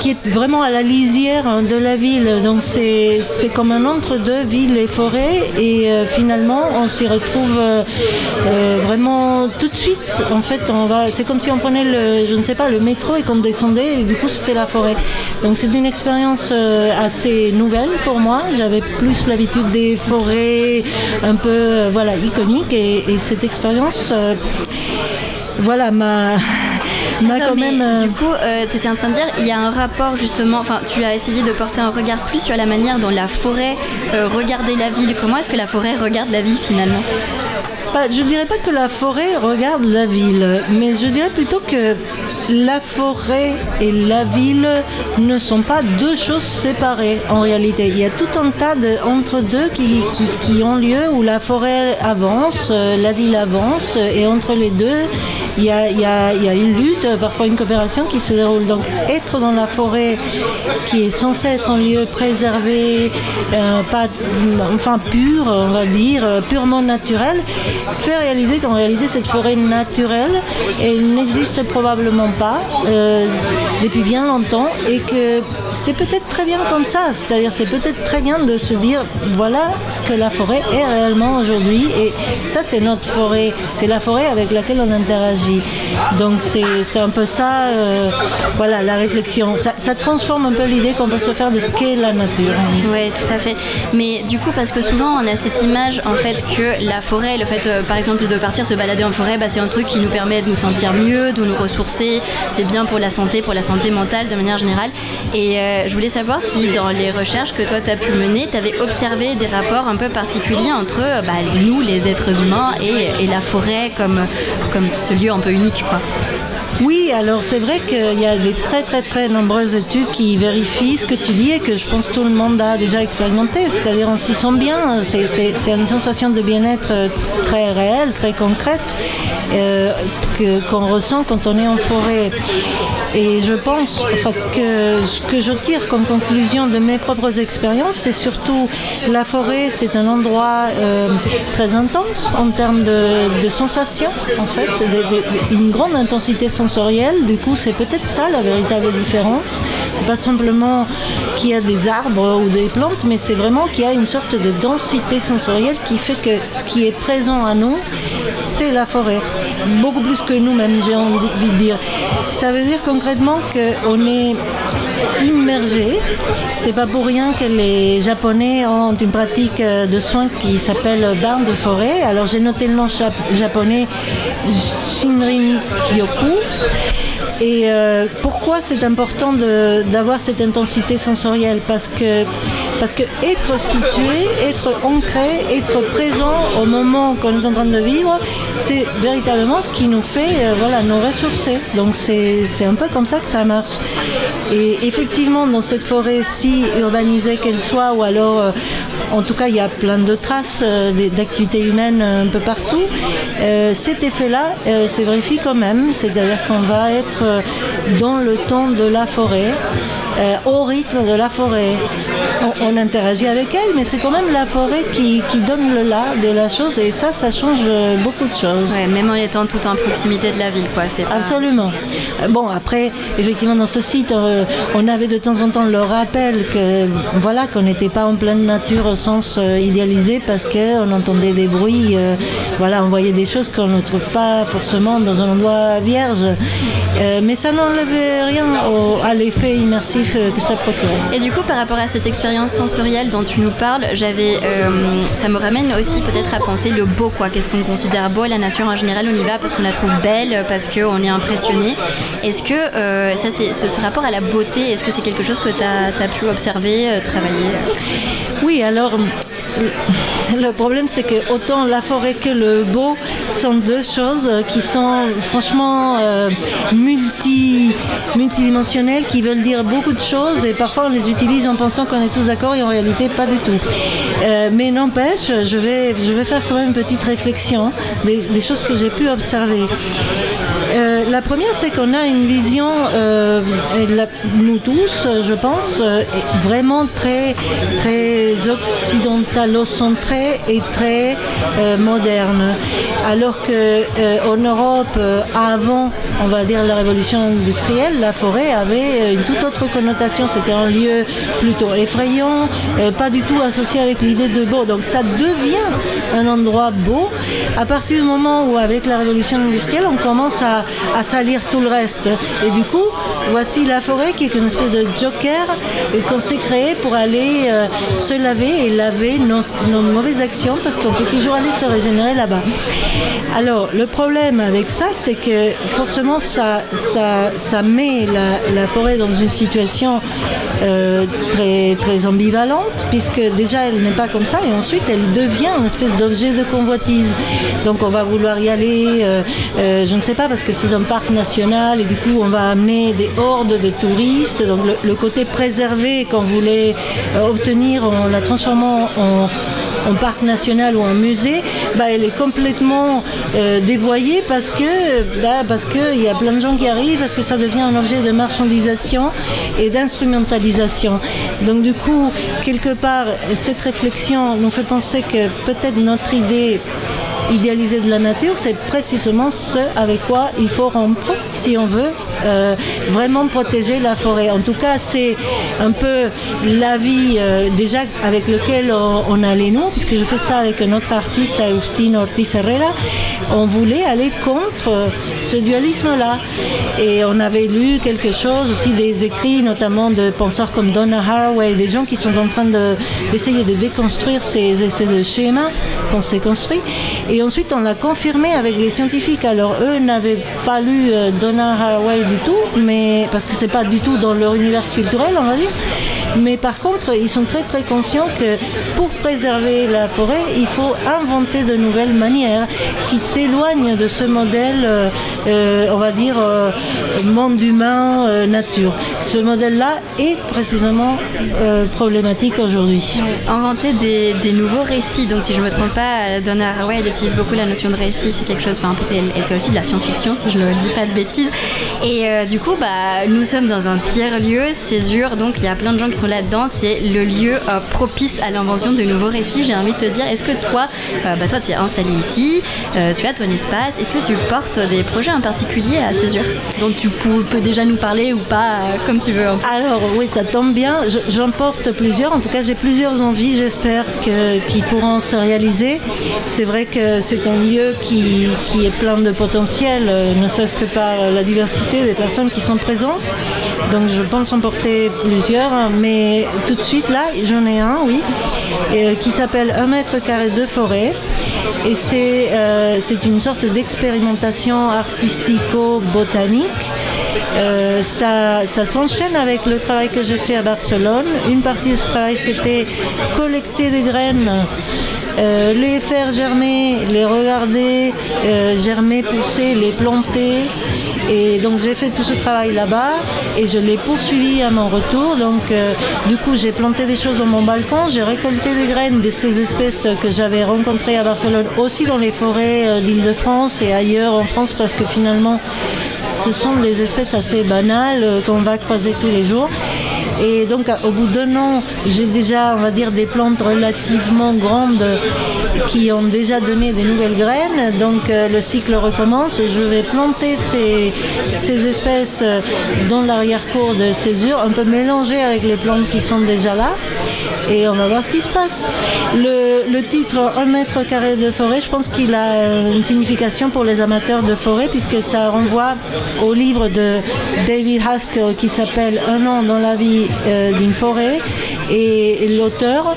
qui est vraiment à la lisière hein, de la ville. Donc c'est c'est comme un entre-deux, ville et forêt. Et euh, finalement, on s'y retrouve euh, euh, vraiment tout de suite. En fait, on va, c'est comme si on prenait le, je ne sais pas, le métro et qu'on descendait. Et du coup, c'était la forêt. Donc c'est une expérience assez nouvelle pour moi. J'avais plus l'habitude des forêts un peu, voilà, iconiques. Et, et cette expérience, voilà, m'a Attends, quand même. euh, Du coup, tu étais en train de dire, il y a un rapport justement, enfin, tu as essayé de porter un regard plus sur la manière dont la forêt euh, regardait la ville. Comment est-ce que la forêt regarde la ville finalement? Bah, je dirais pas que la forêt regarde la ville, mais je dirais plutôt que la forêt et la ville ne sont pas deux choses séparées en réalité. Il y a tout un tas de entre deux qui, qui, qui ont lieu où la forêt avance, euh, la ville avance, et entre les deux, il y a, il y a- il y a une lutte, parfois une coopération qui se déroule. Donc être dans la forêt qui est censé être un lieu préservé, euh, pas, enfin pur, on va dire, euh, purement naturel, fait réaliser qu'en réalité cette forêt naturelle, elle n'existe probablement pas euh, depuis bien longtemps et que c'est peut-être très bien comme ça, c'est-à-dire c'est peut-être très bien de se dire voilà ce que la forêt est réellement aujourd'hui et ça c'est notre forêt, c'est la forêt avec laquelle on interagit. Donc c'est un peu ça, euh, voilà la réflexion. Ça, transforme un peu l'idée qu'on peut se faire de ce qu'est la nature. Oui, tout à fait. Mais du coup, parce que souvent on a cette image en fait que la forêt, le fait euh, par exemple de partir se balader en forêt, bah, c'est un truc qui nous permet de nous sentir mieux, de nous ressourcer. C'est bien pour la santé, pour la santé mentale de manière générale. Et euh, je voulais savoir si dans les recherches que toi tu as pu mener, tu avais observé des rapports un peu particuliers entre euh, bah, nous, les êtres humains, et, et la forêt comme, comme ce lieu un peu unique. Quoi. Oui, alors c'est vrai qu'il y a des très très très nombreuses études qui vérifient ce que tu dis et que je pense tout le monde a déjà expérimenté. C'est-à-dire on s'y sent bien, c'est- une sensation de bien-être euh, très réelle, très concrète euh, qu'on ressent quand on est en forêt. Et je pense, enfin ce que, ce que je tire comme conclusion de mes propres expériences, c'est surtout la forêt, c'est un endroit euh, très intense en termes de, de sensations, en fait, une grande intensité sensorielle. Du coup, c'est peut-être ça la véritable différence. C'est pas simplement qu'il y a des arbres ou des plantes, mais c'est vraiment qu'il y a une sorte de densité sensorielle qui fait que ce qui est présent à nous, c'est la forêt. Beaucoup plus que nous-mêmes, j'ai envie de dire. Ça veut dire concrètement qu'on est immergé. C'est pas pour rien que les Japonais ont une pratique de soins qui s'appelle bain de forêt. Alors j'ai noté le nom japonais Shinrin Yoku. Et euh, pourquoi c'est important d'avoir cette intensité sensorielle? Parce que, parce que être situé, être ancré, être présent au moment qu'on est en train de vivre, c'est véritablement ce qui nous fait euh, voilà, nous ressourcer. Donc c'est un peu comme ça que ça marche. Et effectivement, dans cette forêt si urbanisée qu'elle soit, ou alors euh, en tout cas il y a plein de traces euh, d'activités humaines un peu partout, cet effet-là se vérifie quand même. C'est-à-dire qu'on va être dans le temps de la forêt, au rythme de la forêt. On, interagit avec elle, mais c'est quand même la forêt qui, donne le là de la chose et ça, ça change beaucoup de choses. même en étant tout en proximité de la ville, quoi. C'est Absolument. Bon, après, effectivement, dans ce site, euh, on avait de temps en temps le rappel que voilà qu'on n'était pas en pleine nature au sens euh, idéalisé parce qu'on entendait des bruits, euh, voilà, on voyait des choses qu'on ne trouve pas forcément dans un endroit vierge. mais ça n'enlevait rien à l'effet immersif que ça procurait. Et du coup, par rapport à cette expérience sensorielle dont tu nous parles, j'avais, ça me ramène aussi peut-être à penser le beau, quoi. Qu'est-ce qu'on considère beau La nature en général, on y va parce qu'on la trouve belle, parce qu'on est impressionné. Est-ce que ça, c'est ce, rapport à la beauté, est-ce que c'est quelque chose que tu as, pu observer, euh, travailler Oui, alors le problème, c'est que autant la forêt que le beau sont deux choses qui sont franchement euh, multi, multidimensionnelles, qui veulent dire beaucoup de choses et parfois on les utilise en pensant qu'on est tous d'accord et en réalité pas du tout. Euh, mais n'empêche, je vais, je vais faire quand même une petite réflexion des, choses que j'ai pu observer. Euh, la première, c'est qu'on a une vision, nous tous, je pense, vraiment très, très occidentalo-centrée et très euh, moderne. Alors que euh, en Europe, euh, avant, on va dire la révolution industrielle, la forêt avait une toute autre connotation. C'était un lieu plutôt effrayant, pas du tout associé avec l'idée de beau. Donc ça devient un endroit beau à partir du moment où, avec la révolution industrielle, on commence à, salir tout le reste. Et du coup, voici la forêt qui est une espèce de joker qu'on s'est créé pour aller se laver et laver nos, nos mauvaises actions parce qu'on peut toujours aller se régénérer là-bas. Alors, le problème avec ça, c'est que forcément, ça, ça, ça met la, forêt dans une situation euh, très, très ambivalente, puisque déjà, elle n'est pas comme ça, et ensuite, elle devient une espèce d'objet de convoitise. Donc, on va vouloir y aller, euh, euh, je ne sais pas, parce que c'est un parc national, et du coup, on va amener des hordes de touristes. Donc, le, le côté préservé qu'on voulait obtenir en la transformant en en parc national ou en musée, bah, elle est complètement euh, dévoyée parce que bah, parce qu'il y a plein de gens qui arrivent, parce que ça devient un objet de marchandisation et d'instrumentalisation. Donc du coup, quelque part, cette réflexion nous fait penser que peut-être notre idée idéalisée de la nature, c'est précisément ce avec quoi il faut rompre si on veut euh, vraiment protéger la forêt. En tout cas, c'est un peu l'avis euh, déjà avec lequel on, allait nous, puisque je fais ça avec notre artiste Agustin Ortiz Herrera. On voulait aller contre ce dualisme-là. Et on avait lu quelque chose, aussi des écrits, notamment de penseurs comme Donna Haraway, des gens qui sont en train d'essayer de, déconstruire ces espèces de schémas qu'on s'est construits. Ensuite, on l'a confirmé avec les scientifiques. Alors, eux n'avaient pas lu euh, Donna Haraway du tout, mais parce que c'est pas du tout dans leur univers culturel, on va dire. Mais par contre, ils sont très très conscients que pour préserver la forêt, il faut inventer de nouvelles manières qui s'éloignent de ce modèle, euh, euh, on va dire, euh, monde humain, nature. Ce modèle-là est précisément problématique aujourd'hui. Inventer des, nouveaux récits. Donc, si je ne me trompe pas, Donna Haraway, elle utilise beaucoup la notion de récit. C'est quelque chose, enfin, elle, elle fait aussi de la science-fiction, si je ne dis pas de bêtises. Et du coup, bah, nous sommes dans un tiers-lieu, Césure, donc il y a plein de gens qui sont là-dedans, c'est le lieu euh, propice à l'invention de nouveaux récits. J'ai envie de te dire, est-ce que toi, euh, bah toi tu es installé ici, euh, tu as ton espace, est-ce que tu portes des projets en particulier à Césure dont tu peux, déjà nous parler ou pas, comme tu veux Alors oui, ça tombe bien, j'en porte plusieurs, en tout cas j'ai plusieurs envies, j'espère qui pourront se réaliser. C'est vrai que c'est un lieu qui, qui, est plein de potentiel, ne serait-ce que par la diversité des personnes qui sont présentes. Donc je pense en porter plusieurs, mais tout de suite, là, j'en ai un, oui, euh, qui s'appelle Un mètre carré de forêt. Et c'est euh, une sorte d'expérimentation artistico-botanique. Euh, ça, ça s'enchaîne avec le travail que j'ai fait à Barcelone. Une partie de ce travail, c'était collecter des graines les faire germer, les regarder germer, pousser, les planter, et donc j'ai fait tout ce travail là-bas et je l'ai poursuivi à mon retour. Donc euh, du coup j'ai planté des choses dans mon balcon, j'ai récolté des graines de ces espèces que j'avais rencontrées à Barcelone, aussi dans les forêts euh, d'Île-de-France et ailleurs en France parce que finalement ce sont des espèces assez banales euh, qu'on va croiser tous les jours. Et donc au bout d'un an, j'ai déjà, on va dire, des plantes relativement grandes qui ont déjà donné des nouvelles graines. Donc euh, le cycle recommence. Je vais planter ces, ces espèces dans l'arrière-cour de césure, un peu mélangées avec les plantes qui sont déjà là. Et on va voir ce qui se passe. Le, titre 1 mètre carré de forêt, je pense qu'il a une signification pour les amateurs de forêt puisque ça renvoie au livre de David Haskell qui s'appelle Un an dans la vie euh, d'une forêt. Et l'auteur,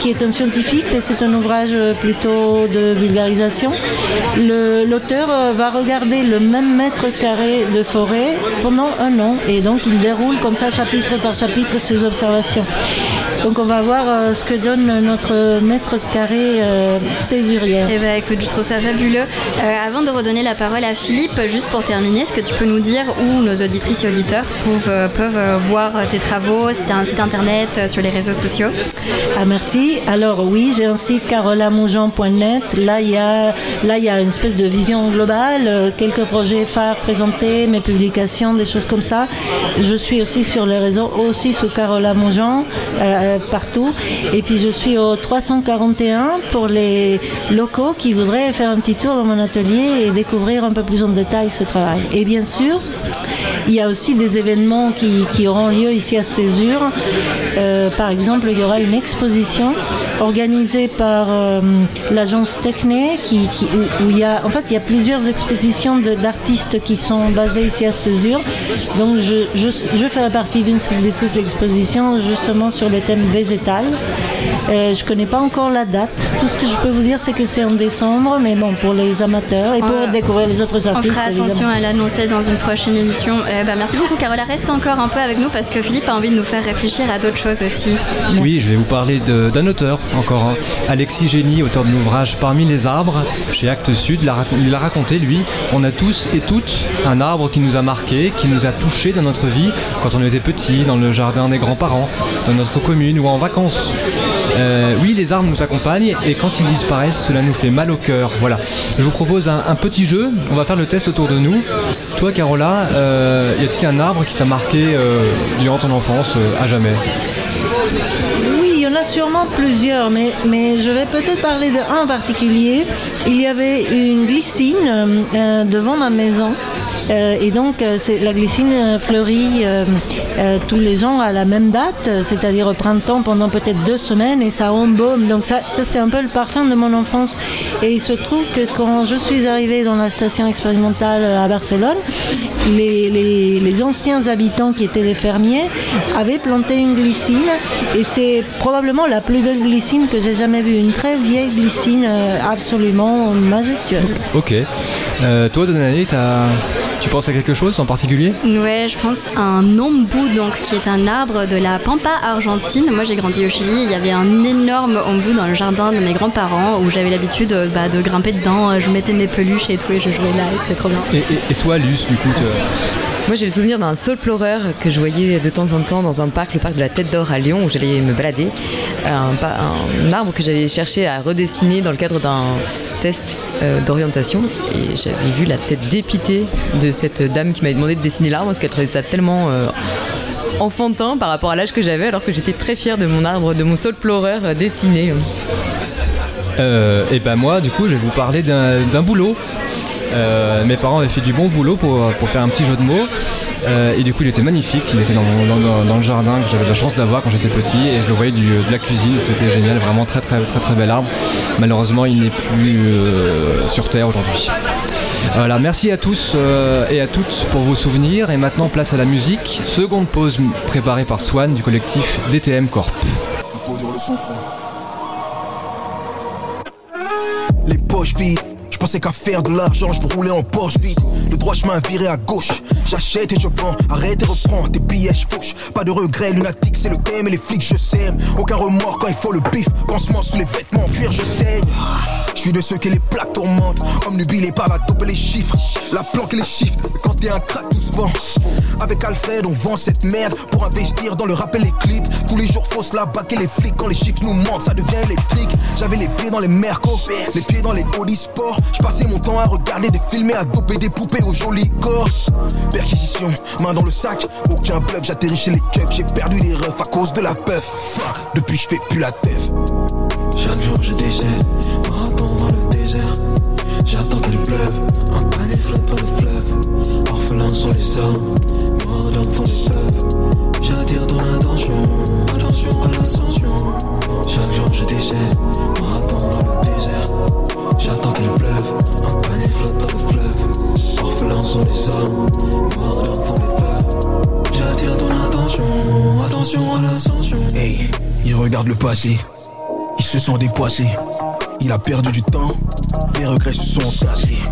qui est un scientifique, mais c'est un ouvrage plutôt de vulgarisation, l'auteur euh, va regarder le même mètre carré de forêt pendant un an. Et donc il déroule comme ça, chapitre par chapitre, ses observations. Donc on va voir euh, ce que donne notre mètre carré euh, césurière. Eh ben écoute, je trouve ça fabuleux. Euh, avant de redonner la parole à Philippe, juste pour terminer, est-ce que tu peux nous dire où nos auditrices et auditeurs peuvent, voir tes travaux site internet, sur réseaux sociaux Ah merci. Alors oui, j'ai un site carolamoujean.net. Là, il y a y a une espèce de vision globale, quelques projets phares présentés, mes publications, des choses comme ça. Je suis aussi sur les réseaux, aussi sous Carola Moujean. Euh, partout. Et puis je suis au 341 pour les locaux qui voudraient faire un petit tour dans mon atelier et découvrir un peu plus en détail ce travail. Et bien sûr, il y a aussi des événements qui, auront lieu ici à Césure. Euh, par exemple, il y aura une exposition organisée par euh, l'agence Techné, qui, où, il y a, en fait, il y a plusieurs expositions d'artistes qui sont basées ici à Césure. Donc, je, je, ferai partie d'une de ces expositions justement sur le thème végétal. Euh, je ne connais pas encore la date. Tout ce que je peux vous dire, c'est que c'est en décembre, mais bon, pour les amateurs et pour découvrir les autres artistes. On fera attention à l'annoncer dans une prochaine édition. Euh, bah, merci beaucoup, Carola. Reste encore un peu avec nous parce que Philippe a envie de nous faire réfléchir à d'autres choses aussi. Oui, je vais vous parler d'un auteur encore, hein. Alexis Génie, auteur de l'ouvrage Parmi les arbres, chez Actes Sud. Il l'a raconté, lui. On a tous et toutes un arbre qui nous a marqué, qui nous a touché dans notre vie quand on était petit, dans le jardin des grands-parents, dans notre commune ou en vacances. Euh, oui, les arbres nous accompagnent et quand ils disparaissent, cela nous fait mal au cœur. Voilà. Je vous propose un, petit jeu. On va faire le test autour de nous. Toi, Carola, euh, y a-t-il un arbre qui t'a marqué euh, durant ton enfance à jamais? was interesting. Sûrement plusieurs, mais, mais je vais peut-être parler de un en particulier. Il y avait une glycine devant ma maison euh, et donc, euh, la glycine euh, fleurit tous les ans à la même date, c'est-à-dire au printemps pendant peut-être deux semaines, et ça embaume. Donc ça, c'est un peu le parfum de mon enfance. Et il se trouve que quand je suis arrivée dans la station expérimentale à Barcelone, les, les anciens habitants qui étaient des fermiers avaient planté une glycine, et c'est probablement la plus belle glycine que j'ai jamais vue, une très vieille glycine absolument majestueuse. Ok. toi, Donali, tu penses à quelque chose en particulier? Ouais, je pense à un ombou, donc, qui est un arbre de la Pampa argentine. Moi, j'ai grandi au Chili. Il y avait un énorme ombou dans le jardin de mes grands-parents où j'avais l'habitude bah, de grimper dedans. Je mettais mes peluches et tout et je jouais là et c'était trop bien. Et, toi, Luce, du coup moi, j'ai le souvenir d'un saule pleureur que je voyais de temps en temps dans un parc, le parc de la Tête d'Or à Lyon, où j'allais me balader. Un, arbre que j'avais cherché à redessiner dans le cadre d'un test euh, d'orientation. Et j'avais vu la tête dépitée de cette dame qui m'avait demandé de dessiner l'arbre parce qu'elle trouvait ça tellement euh, enfantin par rapport à l'âge que j'avais, alors que j'étais très fière de mon arbre, de mon saule pleureur euh, dessiné. et ben moi, du coup, je vais vous parler d'un boulot euh, mes parents avaient fait du bon boulot pour, faire un petit jeu de mots. Euh, et du coup, il était magnifique. Il était dans, le jardin que j'avais la chance d'avoir quand j'étais petit. Et je le voyais de la cuisine. C'était génial. Vraiment très, très, très, très bel arbre. Malheureusement, il n'est plus euh, sur Terre aujourd'hui. Voilà, merci à tous et à toutes pour vos souvenirs. Et maintenant, place à la musique. Seconde pause préparée par Swan du collectif DTM Corp. Les poches vides pensais qu'à faire de l'argent, je rouler en Porsche vide. Le droit chemin viré à gauche. J'achète et je vends, arrête et reprends tes billets, je. Pas de regret, lunatique, c'est le game et les flics, je sème. Aucun remords quand il faut le bif. Pansement sous les vêtements, cuir, je saigne. Je suis de ceux qui les plaques tourmentent. Omnubilé par la dope et les chiffres. La planque et les chiffres. Quand t'es un crack, tout se vend. Avec Alfred, on vend cette merde pour investir dans le rap et les clips. Tous les jours, faut se la baquer les flics. Quand les chiffres nous mentent, ça devient électrique. J'avais les pieds dans les mercos, les pieds dans les body sports. Je passais mon temps à regarder des films et à doper des poupées au joli corps. perquisition, main dans le sac, aucun bluff, j'atterris chez les keufs, j'ai perdu les refs à cause de la puff. Depuis je fais plus la teuf. Chaque jour je décède, regarde le passé, il se sent dépoissé. Il a perdu du temps, les regrets se sont entassés.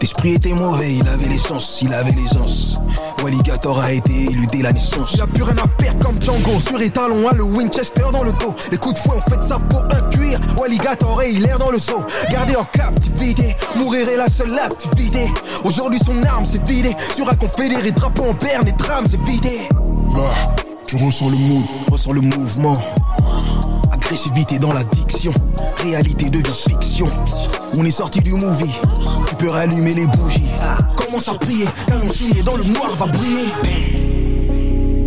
L'esprit était mauvais, il avait l'essence, il avait l'aisance. Walligator a été élu dès la naissance. Il a plus rien à perdre comme Django. Sur étalon, a le Winchester dans le dos. Les coups de fouet ont fait de sa peau un cuir. Walligator et il erre dans le zoo. Gardé en captivité, mourir est la seule activité. Aujourd'hui, son arme s'est vidée. Sur un confédéré, drapeau en berne et trame s'est vidé. Là, tu ressens le mood, ressens le mouvement. Agressivité dans l'addiction, réalité devient fiction. On est sorti du movie, tu peux rallumer les bougies. Commence à prier, qu'annoncier dans le noir va briller.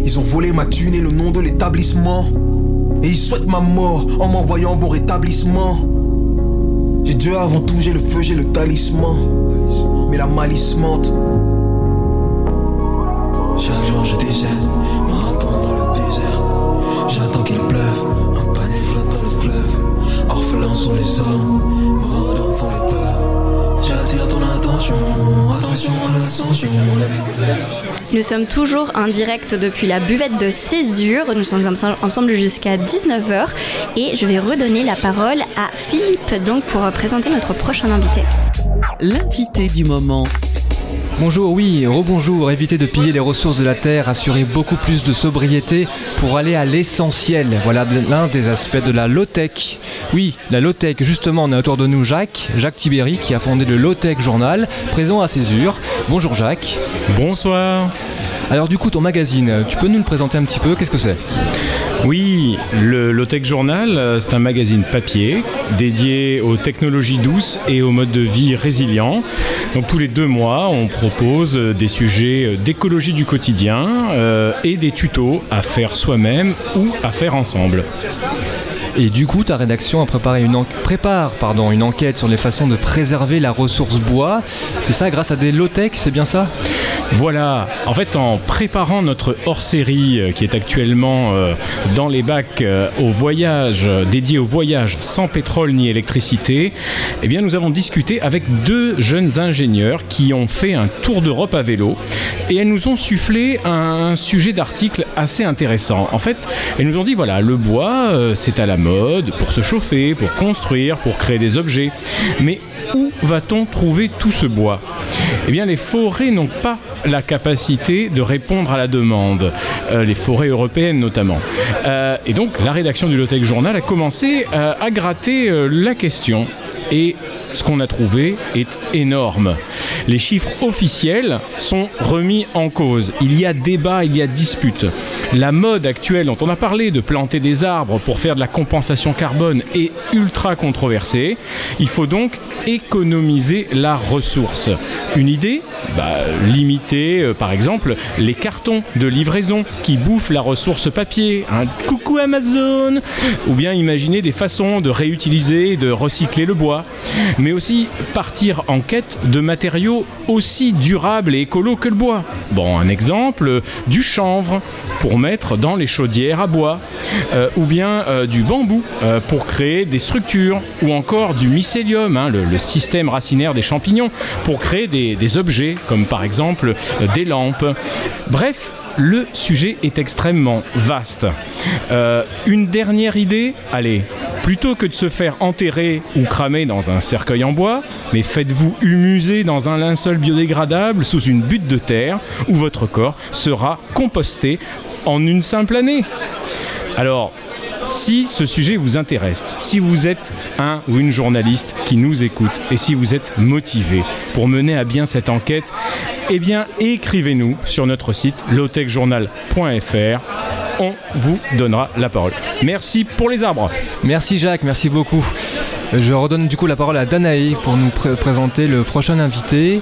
Ils ont volé ma thune et le nom de l'établissement. Et ils souhaitent ma mort en m'envoyant bon rétablissement. J'ai Dieu avant tout, j'ai le feu, j'ai le talisman. Mais la malice mente. Nous sommes toujours en direct depuis la buvette de Césure. Nous sommes ense- ensemble jusqu'à 19h et je vais redonner la parole à Philippe donc pour présenter notre prochain invité. L'invité du moment. Bonjour, oui, rebonjour. Évitez de piller les ressources de la Terre, assurez beaucoup plus de sobriété pour aller à l'essentiel. Voilà l'un des aspects de la low-tech. Oui, la low-tech, justement, on a autour de nous Jacques, Jacques Tibéry, qui a fondé le Low-Tech Journal, présent à Césure. Bonjour Jacques. Bonsoir. Alors du coup, ton magazine, tu peux nous le présenter un petit peu? Qu'est-ce que c'est? Oui, le Lotech Journal, euh, c'est un magazine papier dédié aux technologies douces et au mode de vie résilient. Donc tous les deux mois, on propose euh, des sujets euh, d'écologie du quotidien et des tutos à faire soi-même ou à faire ensemble. Et du coup, ta rédaction a préparé une prépare une enquête sur les façons de préserver la ressource bois. C'est ça grâce à des low-tech, c'est bien ça? Voilà, en fait en préparant notre hors-série euh, qui est actuellement euh, dans les bacs euh, au voyage, dédié au voyage sans pétrole ni électricité, eh bien nous avons discuté avec deux jeunes ingénieurs qui ont fait un tour d'Europe à vélo et elles nous ont sufflé un sujet d'article assez intéressant. En fait, elles nous ont dit voilà, le bois euh, c'est à la mode pour se chauffer, pour construire, pour créer des objets, mais où va-t-on trouver tout ce bois? Eh bien, les forêts n'ont pas la capacité de répondre à la demande, euh, les forêts européennes notamment. Euh, et donc, la rédaction du Lotec Journal a commencé à gratter la question. Ce qu'on a trouvé est énorme. Les chiffres officiels sont remis en cause. Il y a débat, il y a dispute. La mode actuelle dont on a parlé de planter des arbres pour faire de la compensation carbone est ultra controversée. Il faut donc économiser la ressource. Une idée? Bah, Limiter, euh, par exemple, les cartons de livraison qui bouffent la ressource papier. Coucou Amazon Ou bien imaginer des façons de réutiliser et de recycler le bois. Mais aussi partir en quête de matériaux aussi durables et écolos que le bois. Bon, un exemple, euh, du chanvre pour mettre dans les chaudières à bois. Euh, ou bien du bambou pour créer des structures. Ou encore du mycélium, hein, le, système racinaire des champignons, pour créer des objets, comme par exemple euh, des lampes. Bref, le sujet est extrêmement vaste. Euh, une dernière idée Allez, plutôt que de se faire enterrer ou cramer dans un cercueil en bois, mais faites-vous humuser dans un linceul biodégradable sous une butte de terre où votre corps sera composté en une simple année. Alors, si ce sujet vous intéresse, si vous êtes un ou une journaliste qui nous écoute et si vous êtes motivé pour mener à bien cette enquête, eh bien écrivez-nous sur notre site lowtechjournal.fr. On vous donnera la parole. Merci pour les arbres. Merci Jacques, merci beaucoup. Je redonne du coup la parole à Danae pour nous pré- présenter le prochain invité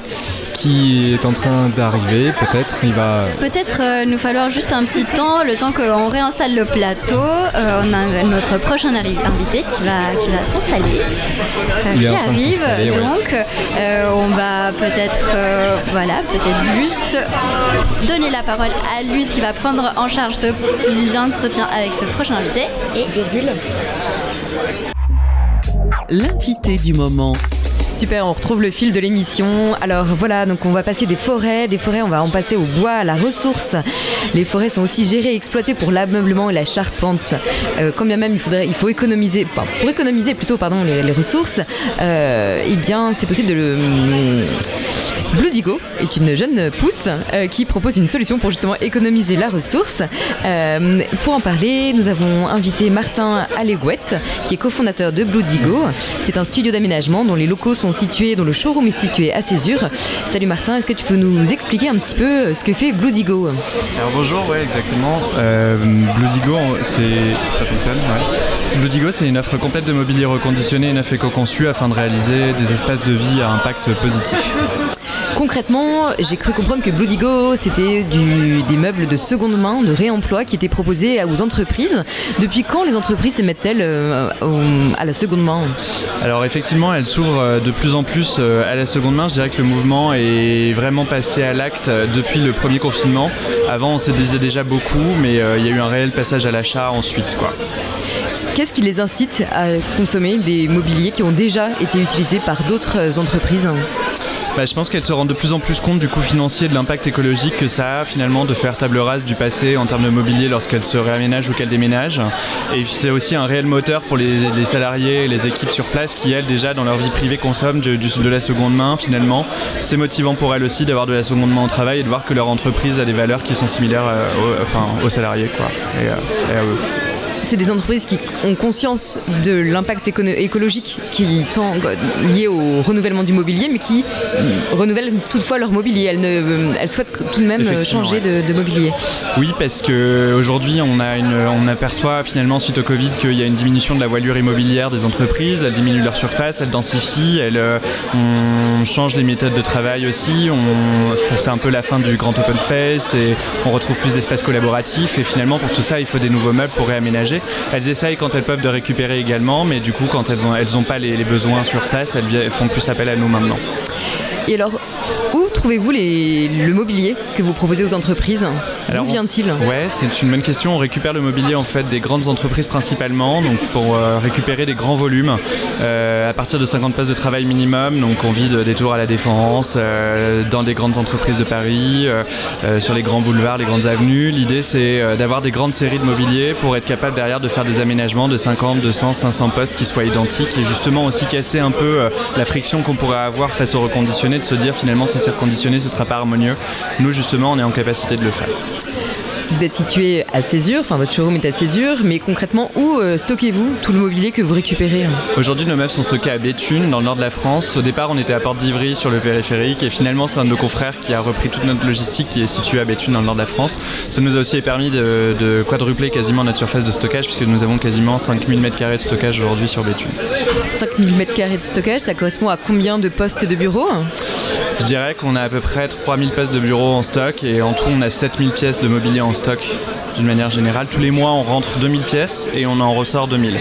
qui est en train d'arriver. Peut-être il va. Peut-être euh, nous falloir juste un petit temps, le temps qu'on réinstalle le plateau. Euh, on a notre prochain invité qui va, qui va s'installer, euh, qui arrive. ouais. Donc, euh, on va peut-être, euh, voilà, peut-être juste donner la parole à lui, qui va prendre en charge ce- l'entretien avec ce prochain invité. Et virgule. L'invité du moment. Super, on retrouve le fil de l'émission. Alors voilà, donc on va passer des forêts, des forêts, on va en passer au bois, à la ressource. Les forêts sont aussi gérées et exploitées pour l'ameublement et la charpente. Euh, quand bien même il faudrait, il faut économiser, pour économiser plutôt pardon les, ressources, euh, eh bien c'est possible de le. Bloodigo est une jeune pousse euh, qui propose une solution pour justement économiser la ressource. Euh, pour en parler, nous avons invité Martin Allegouette, qui est cofondateur de Bloodigo. C'est un studio d'aménagement dont les locaux sont situés, dont le showroom est situé à Césure. Salut Martin, est-ce que tu peux nous expliquer un petit peu ce que fait Bloodigo Alors bonjour, ouais exactement. Euh, Bloodigo, c'est ça fonctionne. Ouais. Bloodigo, c'est une offre complète de mobilier reconditionné, neuf éco-conçu afin de réaliser des espaces de vie à impact positif. Concrètement, j'ai cru comprendre que Bloodigo, c'était du- des meubles de seconde main, de réemploi, qui étaient proposés aux entreprises. Depuis quand les entreprises se mettent-elles euh, à la seconde main Alors effectivement, elle s'ouvre euh, de plus en plus euh, à la seconde main. Je dirais que le mouvement est vraiment passé à l'acte depuis le premier confinement. Avant, on se disait déjà beaucoup, mais il y a eu un réel passage à l'achat ensuite, quoi. Qu'est-ce qui les incite à consommer des mobiliers qui ont déjà été utilisés par d'autres entreprises Bah, je pense qu'elles se rendent de plus en plus compte du coût financier de l'impact écologique que ça a finalement de faire table rase du passé en termes de mobilier lorsqu'elles se réaménagent ou qu'elles déménagent. Et c'est aussi un réel moteur pour les, salariés et les équipes sur place qui, elles, déjà dans leur vie privée, consomment de la seconde main finalement. C'est motivant pour elles aussi d'avoir de la seconde main au travail et de voir que leur entreprise a des valeurs qui sont similaires euh, aux, enfin, aux salariés quoi, et, euh, à eux. C'est des entreprises qui ont conscience de l'impact écologique qui tend euh, lié au renouvellement du mobilier, mais qui euh, renouvellent toutefois leur mobilier. Elles, ne, euh, elles souhaitent tout de même changer ouais. de, de mobilier. Oui, parce que aujourd'hui, on, a une- on aperçoit finalement suite au Covid qu'il y a une diminution de la voilure immobilière des entreprises. Elles diminuent leur surface, elles densifient, elles, on change les méthodes de travail aussi. C'est un peu la fin du grand open space et on retrouve plus d'espaces collaboratifs. Et finalement, pour tout ça, il faut des nouveaux meubles pour réaménager. Elles essayent quand elles peuvent de récupérer également, mais du coup, quand elles n'ont pas les, besoins sur place, elles, font plus appel à nous maintenant. Et alors, où trouvez-vous le mobilier que vous proposez aux entreprises? D'où Alors, vient-il? Ouais, c'est une bonne question. On récupère le mobilier en fait des grandes entreprises principalement, donc pour euh, récupérer des grands volumes euh, à partir de 50 postes de travail minimum. Donc on vide des tours à la défense, euh, dans des grandes entreprises de Paris, sur les grands boulevards, les grandes avenues. L'idée c'est d'avoir des grandes séries de mobilier pour être capable derrière de faire des aménagements de 50, 200, 500 postes qui soient identiques et justement aussi casser un peu la friction qu'on pourrait avoir face au reconditionné, de se dire finalement si c'est reconditionné ce sera pas harmonieux. Nous justement on est en capacité de le faire. Vous êtes situé à Césure, enfin votre showroom est à Césure, mais concrètement, où euh, stockez-vous tout le mobilier que vous récupérez Aujourd'hui, nos meubles sont stockés à Béthune, dans le nord de la France. Au départ, on était à Porte d'Ivry, sur le périphérique, et finalement, c'est un de nos confrères qui a repris toute notre logistique qui est située à Béthune, dans le nord de la France. Ça nous a aussi permis de, de quadrupler quasiment notre surface de stockage, puisque nous avons quasiment 5000 m2 de stockage aujourd'hui sur Béthune. 5000 m2 de stockage, ça correspond à combien de postes de bureau? Je dirais qu'on a à peu près 3000 postes de bureau en stock, et en tout, on a 7000 pièces de mobilier en stock, d'une manière générale. Tous les mois, on rentre 2000 pièces, et on en ressort 2000.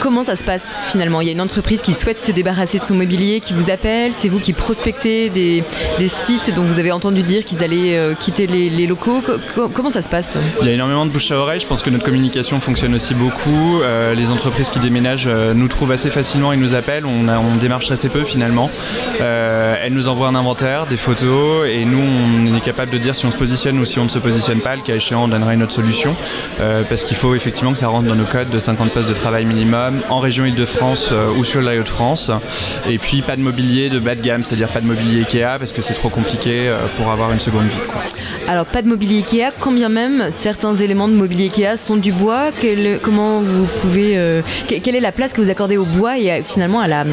Comment ça se passe finalement? Il y a une entreprise qui souhaite se débarrasser de son mobilier, qui vous appelle, c'est vous qui prospectez des, sites dont vous avez entendu dire qu'ils allaient euh, quitter les, locaux? Co- co- comment ça se passe? Il y a énormément de bouche à oreille. Je pense que notre communication fonctionne aussi beaucoup. Euh, les entreprises qui déménagent euh, nous trouvent assez facilement et nous appellent. On, démarche assez peu finalement. Elles nous envoient un inventaire, des photos et nous on est capable de dire si on se positionne ou si on ne se positionne pas. Le cas échéant, on donnera une autre solution parce qu'il faut effectivement que ça rentre dans nos codes de 50 postes de travail minimum en région Île-de-France euh, ou sur la Hauts-de-France. Et puis pas de mobilier de bas de gamme, c'est-à-dire pas de mobilier Ikea parce que c'est trop compliqué euh, pour avoir une seconde vie. quoi. Alors pas de mobilier Ikea, quand bien même certains éléments de mobilier Ikea sont du bois? Quel- comment vous pouvez, euh, que- quelle est la place que vous accordez au bois et à- finalement à la,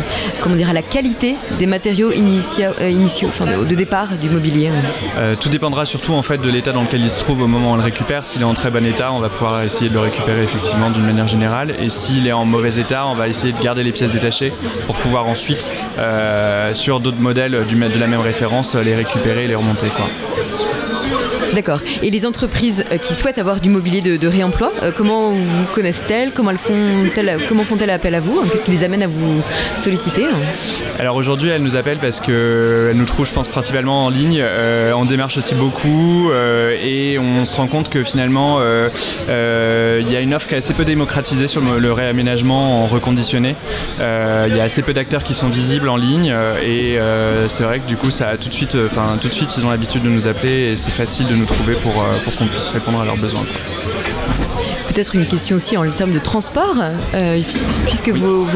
comment dire, à la qualité des matériaux initia- euh, initiaux, enfin de, de départ du mobilier? Euh, tout dépendra surtout en fait de l'état dans lequel il se trouve au moment où on le récupère. S'il est en très bon état, on va pouvoir essayer de le récupérer effectivement d'une manière générale. Et si s'il est en mauvais état, on va essayer de garder les pièces détachées pour pouvoir ensuite, euh, sur d'autres modèles de la même référence, les récupérer et les remonter. Quoi. D'accord. Et les entreprises euh, qui souhaitent avoir du mobilier de, réemploi, euh, comment vous connaissent-elles? Comment elles font-elles appel à vous? Qu'est-ce qui les amène à vous solliciter? Alors aujourd'hui, elles nous appellent parce qu'elles nous trouvent, je pense, principalement en ligne. Euh, on démarche aussi beaucoup euh, et on se rend compte que finalement, euh, euh, il y a une offre qui est assez peu démocratisée sur le, réaménagement en reconditionné. Euh, Il y a assez peu d'acteurs qui sont visibles en ligne euh, et euh, c'est vrai que du coup, ça tout de suite, enfin tout de suite, ils ont l'habitude de nous appeler et c'est facile de nous trouver pour, euh, pour qu'on puisse répondre à leurs besoins. Peut-être une question aussi en termes de transport, euh, puisque vos,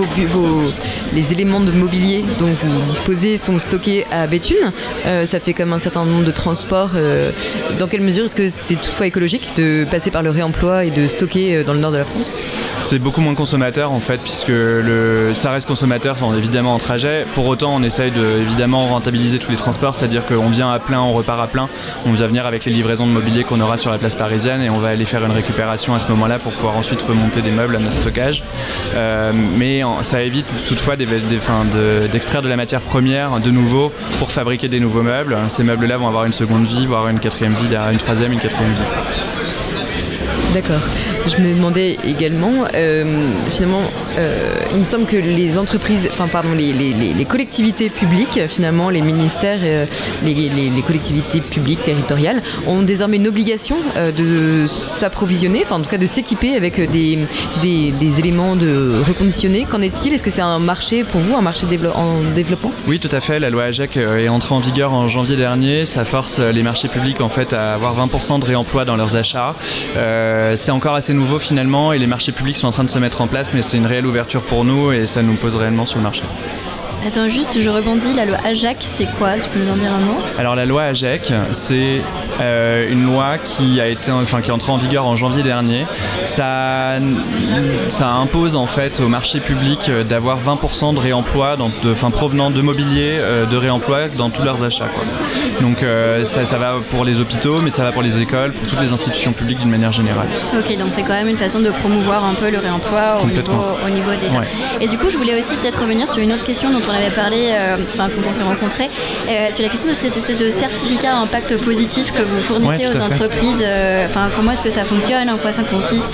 les éléments de mobilier dont vous disposez sont stockés à Béthune, euh, ça fait comme un certain nombre de transports. euh, dans quelle mesure est-ce que c'est toutefois écologique de passer par le réemploi et de stocker dans le nord de la France? C'est beaucoup moins consommateur en fait, puisque ça reste consommateur évidemment en trajet. Pour autant, on essaye de évidemment rentabiliser tous les transports, c'est-à-dire qu'on vient à plein, on repart à plein. On vient venir avec les livraisons de mobilier qu'on aura sur la place parisienne et on va aller faire une récupération à ce moment-là pour pouvoir ensuite remonter des meubles à notre stockage. Euh, mais ça évite toutefois d'extraire de, la matière première de nouveau pour fabriquer des nouveaux meubles. Ces meubles-là vont avoir une seconde vie, voire une quatrième vie, une troisième, une quatrième vie. D'accord. Je me demandais également, euh, finalement, euh, il me semble que les entreprises, pardon, les, collectivités publiques, finalement, les ministères, euh, les, collectivités publiques territoriales, ont désormais une obligation euh, de s'approvisionner, en tout cas de s'équiper avec des, éléments de reconditionnés. Qu'en est-il? Est-ce que c'est un marché pour vous, un marché en développement? Oui, tout à fait. La loi AGEC euh, est entrée en vigueur en janvier dernier. Ça force les marchés publics en fait à avoir 20% de réemploi dans leurs achats. C'est encore assez nouveau finalement et les marchés publics sont en train de se mettre en place, mais c'est une réelle ouverture pour nous et ça nous pose réellement sur le marché. Attends, juste, je rebondis. La loi AJAC, c'est quoi? Tu peux nous en dire un mot? Alors la loi AGEC, c'est euh, une loi qui a été, enfin qui est entrée en vigueur en janvier dernier. Ça, ça impose en fait au marché public euh, d'avoir 20% de réemploi, dans- de, enfin provenant de mobilier euh, de réemploi dans tous leurs achats. quoi. Donc euh, ça, ça va pour les hôpitaux, mais ça va pour les écoles, pour toutes les institutions publiques d'une manière générale. Ok, donc c'est quand même une façon de promouvoir un peu le réemploi au niveau, au niveau de l'État. Ouais. Et du coup, je voulais aussi peut-être revenir sur une autre question dont on avait parlé euh, enfin, quand on s'est rencontrés, euh, sur la question de cette espèce de certificat à impact positif que vous fournissez Ouais, aux entreprises. euh, Enfin, comment est-ce que ça fonctionne En quoi ça consiste?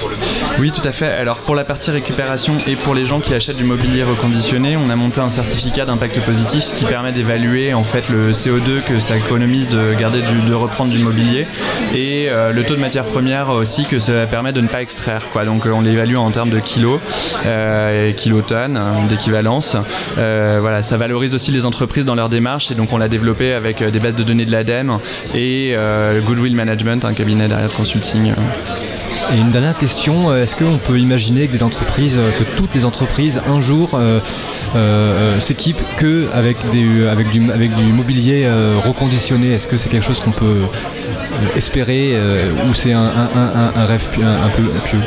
Oui, tout à fait. Alors pour la partie récupération et pour les gens qui achètent du mobilier reconditionné, on a monté un certificat d'impact positif, ce qui permet d'évaluer en fait le CO2 que ça économise de garder du, de reprendre du mobilier et euh, le taux de matière première aussi que ça permet de ne pas extraire. Quoi. Donc on l'évalue en termes de kilos, euh, et kilotonnes d'équivalence. Euh, voilà, ça valorise aussi les entreprises dans leur démarche et donc on l'a développé avec euh, des bases de données de l'ADEME et euh, Goodwill Management, un cabinet derrière de consulting. euh, Et une dernière question, est-ce qu'on peut imaginer que des entreprises, que toutes les entreprises un jour s'équipent que avec, des, avec, du, avec du mobilier reconditionné? Est-ce que c'est quelque chose qu'on peut espérer euh, ou c'est un, un- un- un rêve un, peu pieux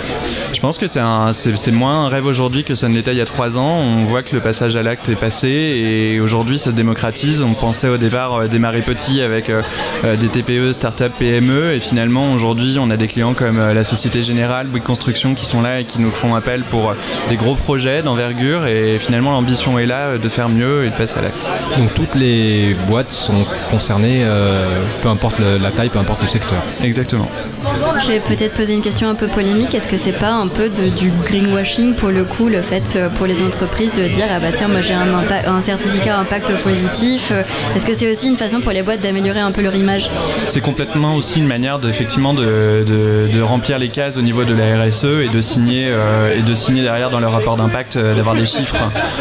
Je pense que c'est un- c'est c'est moins un rêve aujourd'hui que ça ne l'était il y a trois ans. On voit que le passage à l'acte est passé et aujourd'hui ça se démocratise. On pensait au départ euh, démarrer petit avec euh, des TPE, start-up, PME et finalement aujourd'hui on a des clients comme la Société Générale, Bouygues Construction qui sont là et qui nous font appel pour des gros projets d'envergure et finalement l'ambition est là de faire mieux et de passer à l'acte. Donc toutes les boîtes sont concernées, euh, peu importe la taille, peu importe secteur. Exactement. Je vais peut-être poser une question un peu polémique. Est-ce que c'est pas un peu de- du greenwashing pour le coup, le fait euh, pour les entreprises de dire ah bah tiens moi j'ai un, certificat impact positif. euh, Est-ce que c'est aussi une façon pour les boîtes d'améliorer un peu leur image? C'est complètement aussi une manière de, effectivement de, de- de remplir les cases au niveau de la RSE et de signer euh, et de signer derrière dans leur rapport d'impact d'avoir des chiffres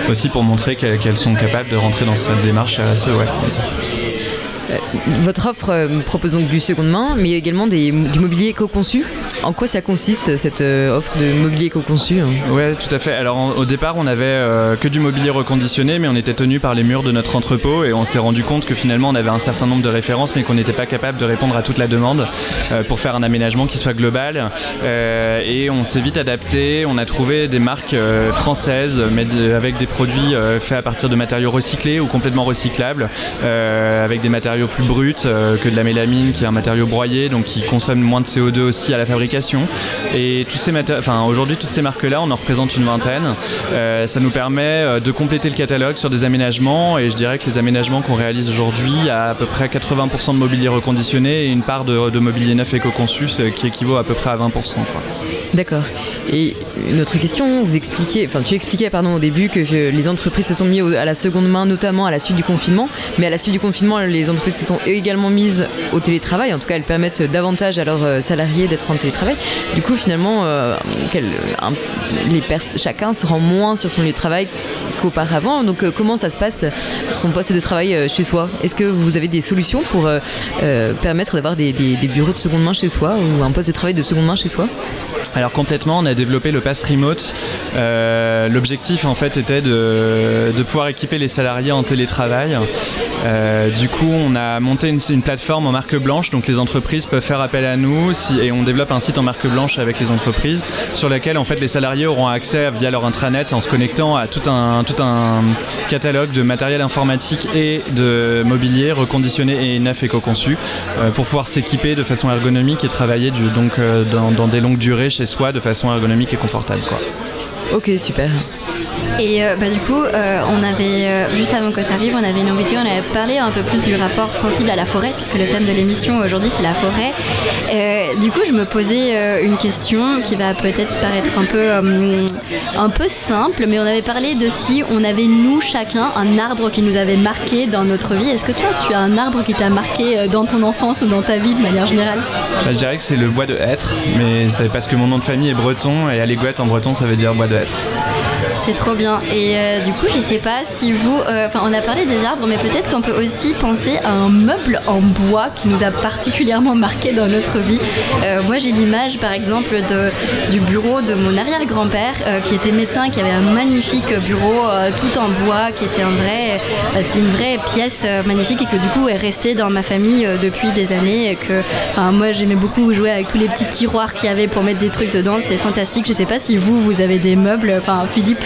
aussi pour montrer qu'elles qu'elles sont capables de rentrer dans cette démarche RSE. Ouais. Votre offre euh, propose donc du seconde main, mais également du mobilier éco-conçu. En quoi ça consiste cette euh, offre de mobilier éco-conçu hein Ouais, tout à fait. Alors au départ, on avait euh, que du mobilier reconditionné, mais on était tenu par les murs de notre entrepôt et on s'est rendu compte que finalement on avait un certain nombre de références, mais qu'on n'était pas capable de répondre à toute la demande euh, pour faire un aménagement qui soit global. Et on s'est vite adapté. On a trouvé des marques françaises, mais avec des produits faits à partir de matériaux recyclés ou complètement recyclables, avec des matériaux plus bruts que de la mélamine, qui est un matériau broyé, donc qui consomme moins de CO2 aussi à la fabrication Et aujourd'hui, toutes ces marques-là, on en représente une vingtaine. Euh, ça nous permet euh, de compléter le catalogue sur des aménagements. Et je dirais que les aménagements qu'on réalise aujourd'hui, à à peu près 80% de mobilier reconditionné et une part de, mobilier neuf éco-conçu qui équivaut à peu près à 20%. Quoi. D'accord. Et une autre question, vous expliquez, enfin tu expliquais pardon au début que les entreprises se sont mises à la seconde main, notamment à la suite du confinement. Mais à la suite du confinement, les entreprises se sont également mises au télétravail. En tout cas, elles permettent davantage à leurs euh, salariés d'être en télétravail. Du coup, finalement, euh, les chacun se rend moins sur son lieu de travail qu'auparavant. Donc, euh, comment ça se passe son poste de travail chez soi? Est-ce que vous avez des solutions pour permettre d'avoir des bureaux de seconde main chez soi ou un poste de travail de seconde main chez soi? Alors complètement, on a développé le pass remote. Euh, l'objectif en fait était de, pouvoir équiper les salariés en télétravail. Euh, du coup, on a monté une, plateforme en marque blanche, donc les entreprises peuvent faire appel à nous et on développe un site en marque blanche avec les entreprises sur laquelle en fait les salariés auront accès via leur intranet en se connectant à tout un, tout un catalogue de matériel informatique et de mobilier reconditionné et neuf éco-conçu euh, pour pouvoir s'équiper de façon ergonomique et travailler donc, dans, dans des longues durées chez soi de façon ergonomique et confortable. Quoi. Ok, super. Et euh, bah, du coup, euh, on avait, euh, juste avant que tu arrives, on avait une invitée, on avait parlé un peu plus du rapport sensible à la forêt, puisque le thème de l'émission aujourd'hui c'est la forêt. du coup, je me posais une question qui va peut-être paraître un peu, un peu simple, mais on avait parlé de si on avait, nous, chacun, un arbre qui nous avait marqué dans notre vie. Est-ce que toi, tu as un arbre qui t'a marqué dans ton enfance ou dans ta vie de manière générale? Bah, Je dirais que c'est le bois de hêtre, mais c'est parce que mon nom de famille est breton, et Alégouette en breton, ça veut dire bois de hêtre. C'est trop bien. Et euh, du coup, je sais pas si vous. Euh, enfin, on a parlé des arbres, mais peut-être qu'on peut aussi penser à un meuble en bois qui nous a particulièrement marqué dans notre vie. Euh, moi, j'ai l'image, par exemple, de, du bureau de mon arrière-grand-père, qui était médecin, qui avait un magnifique bureau tout en bois, qui était. Bah, une vraie pièce magnifique et que du coup est restée dans ma famille depuis des années. Et que, enfin, moi, j'aimais beaucoup jouer avec tous les petits tiroirs qu'il y avait pour mettre des trucs dedans. C'était fantastique. Je sais pas si vous, vous avez des meubles. Enfin, Philippe,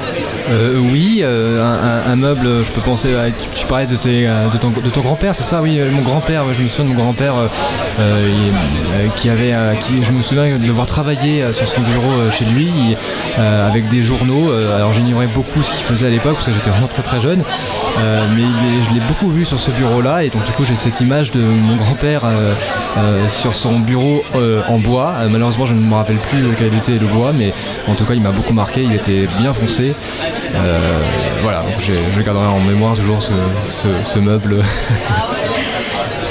euh, oui, euh, un, meuble, je peux penser à. Tu, parlais de, euh, de ton, grand-père, c'est ça? Oui, mon grand-père, je me souviens de mon grand-père qui avait. qui, je me souviens de le voir travailler sur son bureau chez lui avec des journaux. alors j'ignorais beaucoup ce qu'il faisait à l'époque parce que j'étais vraiment très très jeune, mais je l'ai beaucoup vu sur ce bureau-là et donc du coup j'ai cette image de mon grand-père sur son bureau en bois. malheureusement, je ne me rappelle plus quel était le bois, mais en tout cas, il m'a beaucoup marqué. Il était bien foncé. Euh, voilà, donc je garderai en mémoire toujours ce meuble.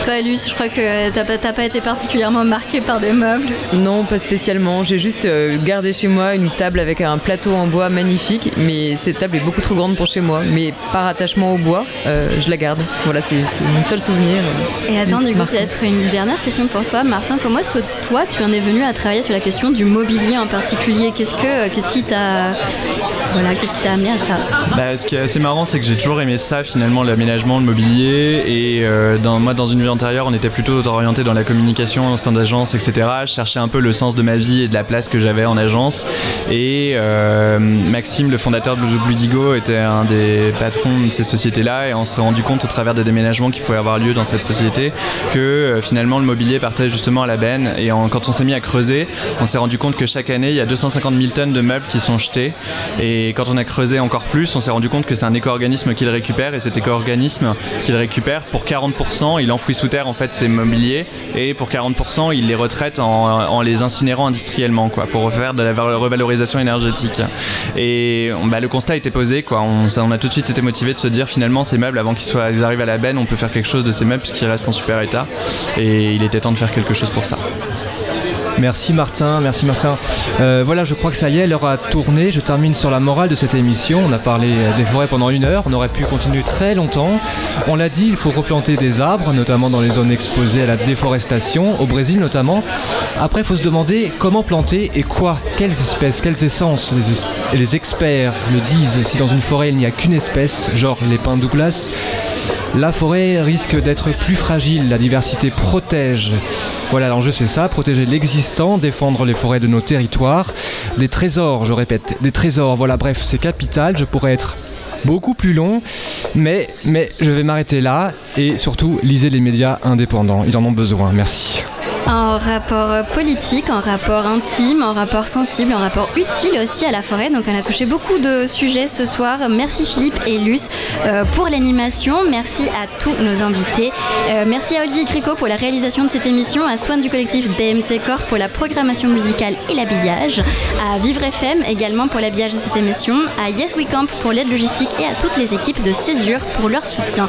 Toi, Luce, je crois que t'as pas, pas été particulièrement marqué par des meubles. Non, pas spécialement. J'ai juste euh, gardé chez moi une table avec un plateau en bois magnifique, mais cette table est beaucoup trop grande pour chez moi. Mais par attachement au bois, euh, je la garde. Voilà, c'est mon seul souvenir. Et attends, du coup, peut-être une dernière question pour toi, Martin. Comment est-ce que toi, tu en es venu à travailler sur la question du mobilier en particulier? Qu'est-ce que, qu'est-ce qui t'a, voilà, qu'est-ce qui t'a amené à ça bah, Ce qui est assez marrant, c'est que j'ai toujours aimé ça, finalement, l'aménagement, le mobilier. Et euh, moi, dans une antérieure, on était plutôt orienté dans la communication au sein d'agence, etc. Je cherchais un peu le sens de ma vie et de la place que j'avais en agence. Et euh, Maxime, le fondateur de Bludigo, était un des patrons de ces sociétés-là. Et on s'est rendu compte au travers des déménagements qui pouvaient avoir lieu dans cette société que euh, finalement le mobilier partait justement à la benne. Et quand on s'est mis à creuser, on s'est rendu compte que chaque année, il y a 250 000 tonnes de meubles qui sont jetés. Et quand on a creusé encore plus, on s'est rendu compte que c'est un éco-organisme qui le récupère. Et cet éco-organisme qui le récupère, pour 40%, il enfouit sous terre en fait ces mobiliers et pour 40% il les retraite en, les incinérant industriellement quoi, pour faire de la revalorisation énergétique. Et bah, le constat était posé quoi. On, a tout de suite été motivé de se dire finalement ces meubles avant qu'ils arrivent à la benne on peut faire quelque chose de ces meubles puisqu'ils restent en super état et il était temps de faire quelque chose pour ça. Merci Martin, merci Martin. Euh, voilà, je crois que ça y est, l'heure a tourné. Je termine sur la morale de cette émission. On a parlé des forêts pendant une heure, on aurait pu continuer très longtemps. On l'a dit, il faut replanter des arbres, notamment dans les zones exposées à la déforestation, au Brésil notamment. Après, il faut se demander comment planter et quoi, quelles espèces, quelles essences. Les, les experts le disent, si dans une forêt il n'y a qu'une espèce, genre les pins Douglas, la forêt risque d'être plus fragile, la diversité protège. Voilà, l'enjeu c'est ça, protéger l'existant, défendre les forêts de nos territoires. Des trésors, je répète, des trésors, voilà, bref, c'est capital, je pourrais être beaucoup plus long, mais, mais je vais m'arrêter là et surtout lisez les médias indépendants, ils en ont besoin, merci. Un rapport politique, un rapport intime, un rapport sensible, un rapport utile aussi à la forêt. Donc on a touché beaucoup de sujets ce soir. Merci Philippe et Luce euh, pour l'animation. Merci à tous nos invités. Euh, merci à Olivier Gricot pour la réalisation de cette émission, à Swan du collectif DMT Corps pour la programmation musicale et l'habillage, à Vivre FM également pour l'habillage de cette émission, à Yes We Camp pour l'aide logistique et à toutes les équipes de Césure pour leur soutien.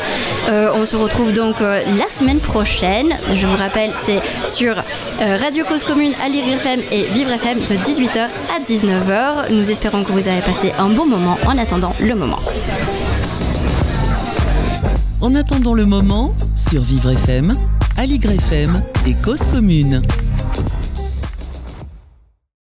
Euh, on se retrouve donc la semaine prochaine. Je vous rappelle, c'est sur Radio Cause Commune à Lire FM et Vivre FM de 18h à 19h. Nous espérons que vous avez passé un bon moment en attendant le moment. En attendant le moment, sur Vivre FM, Aligre FM et Cause Commune.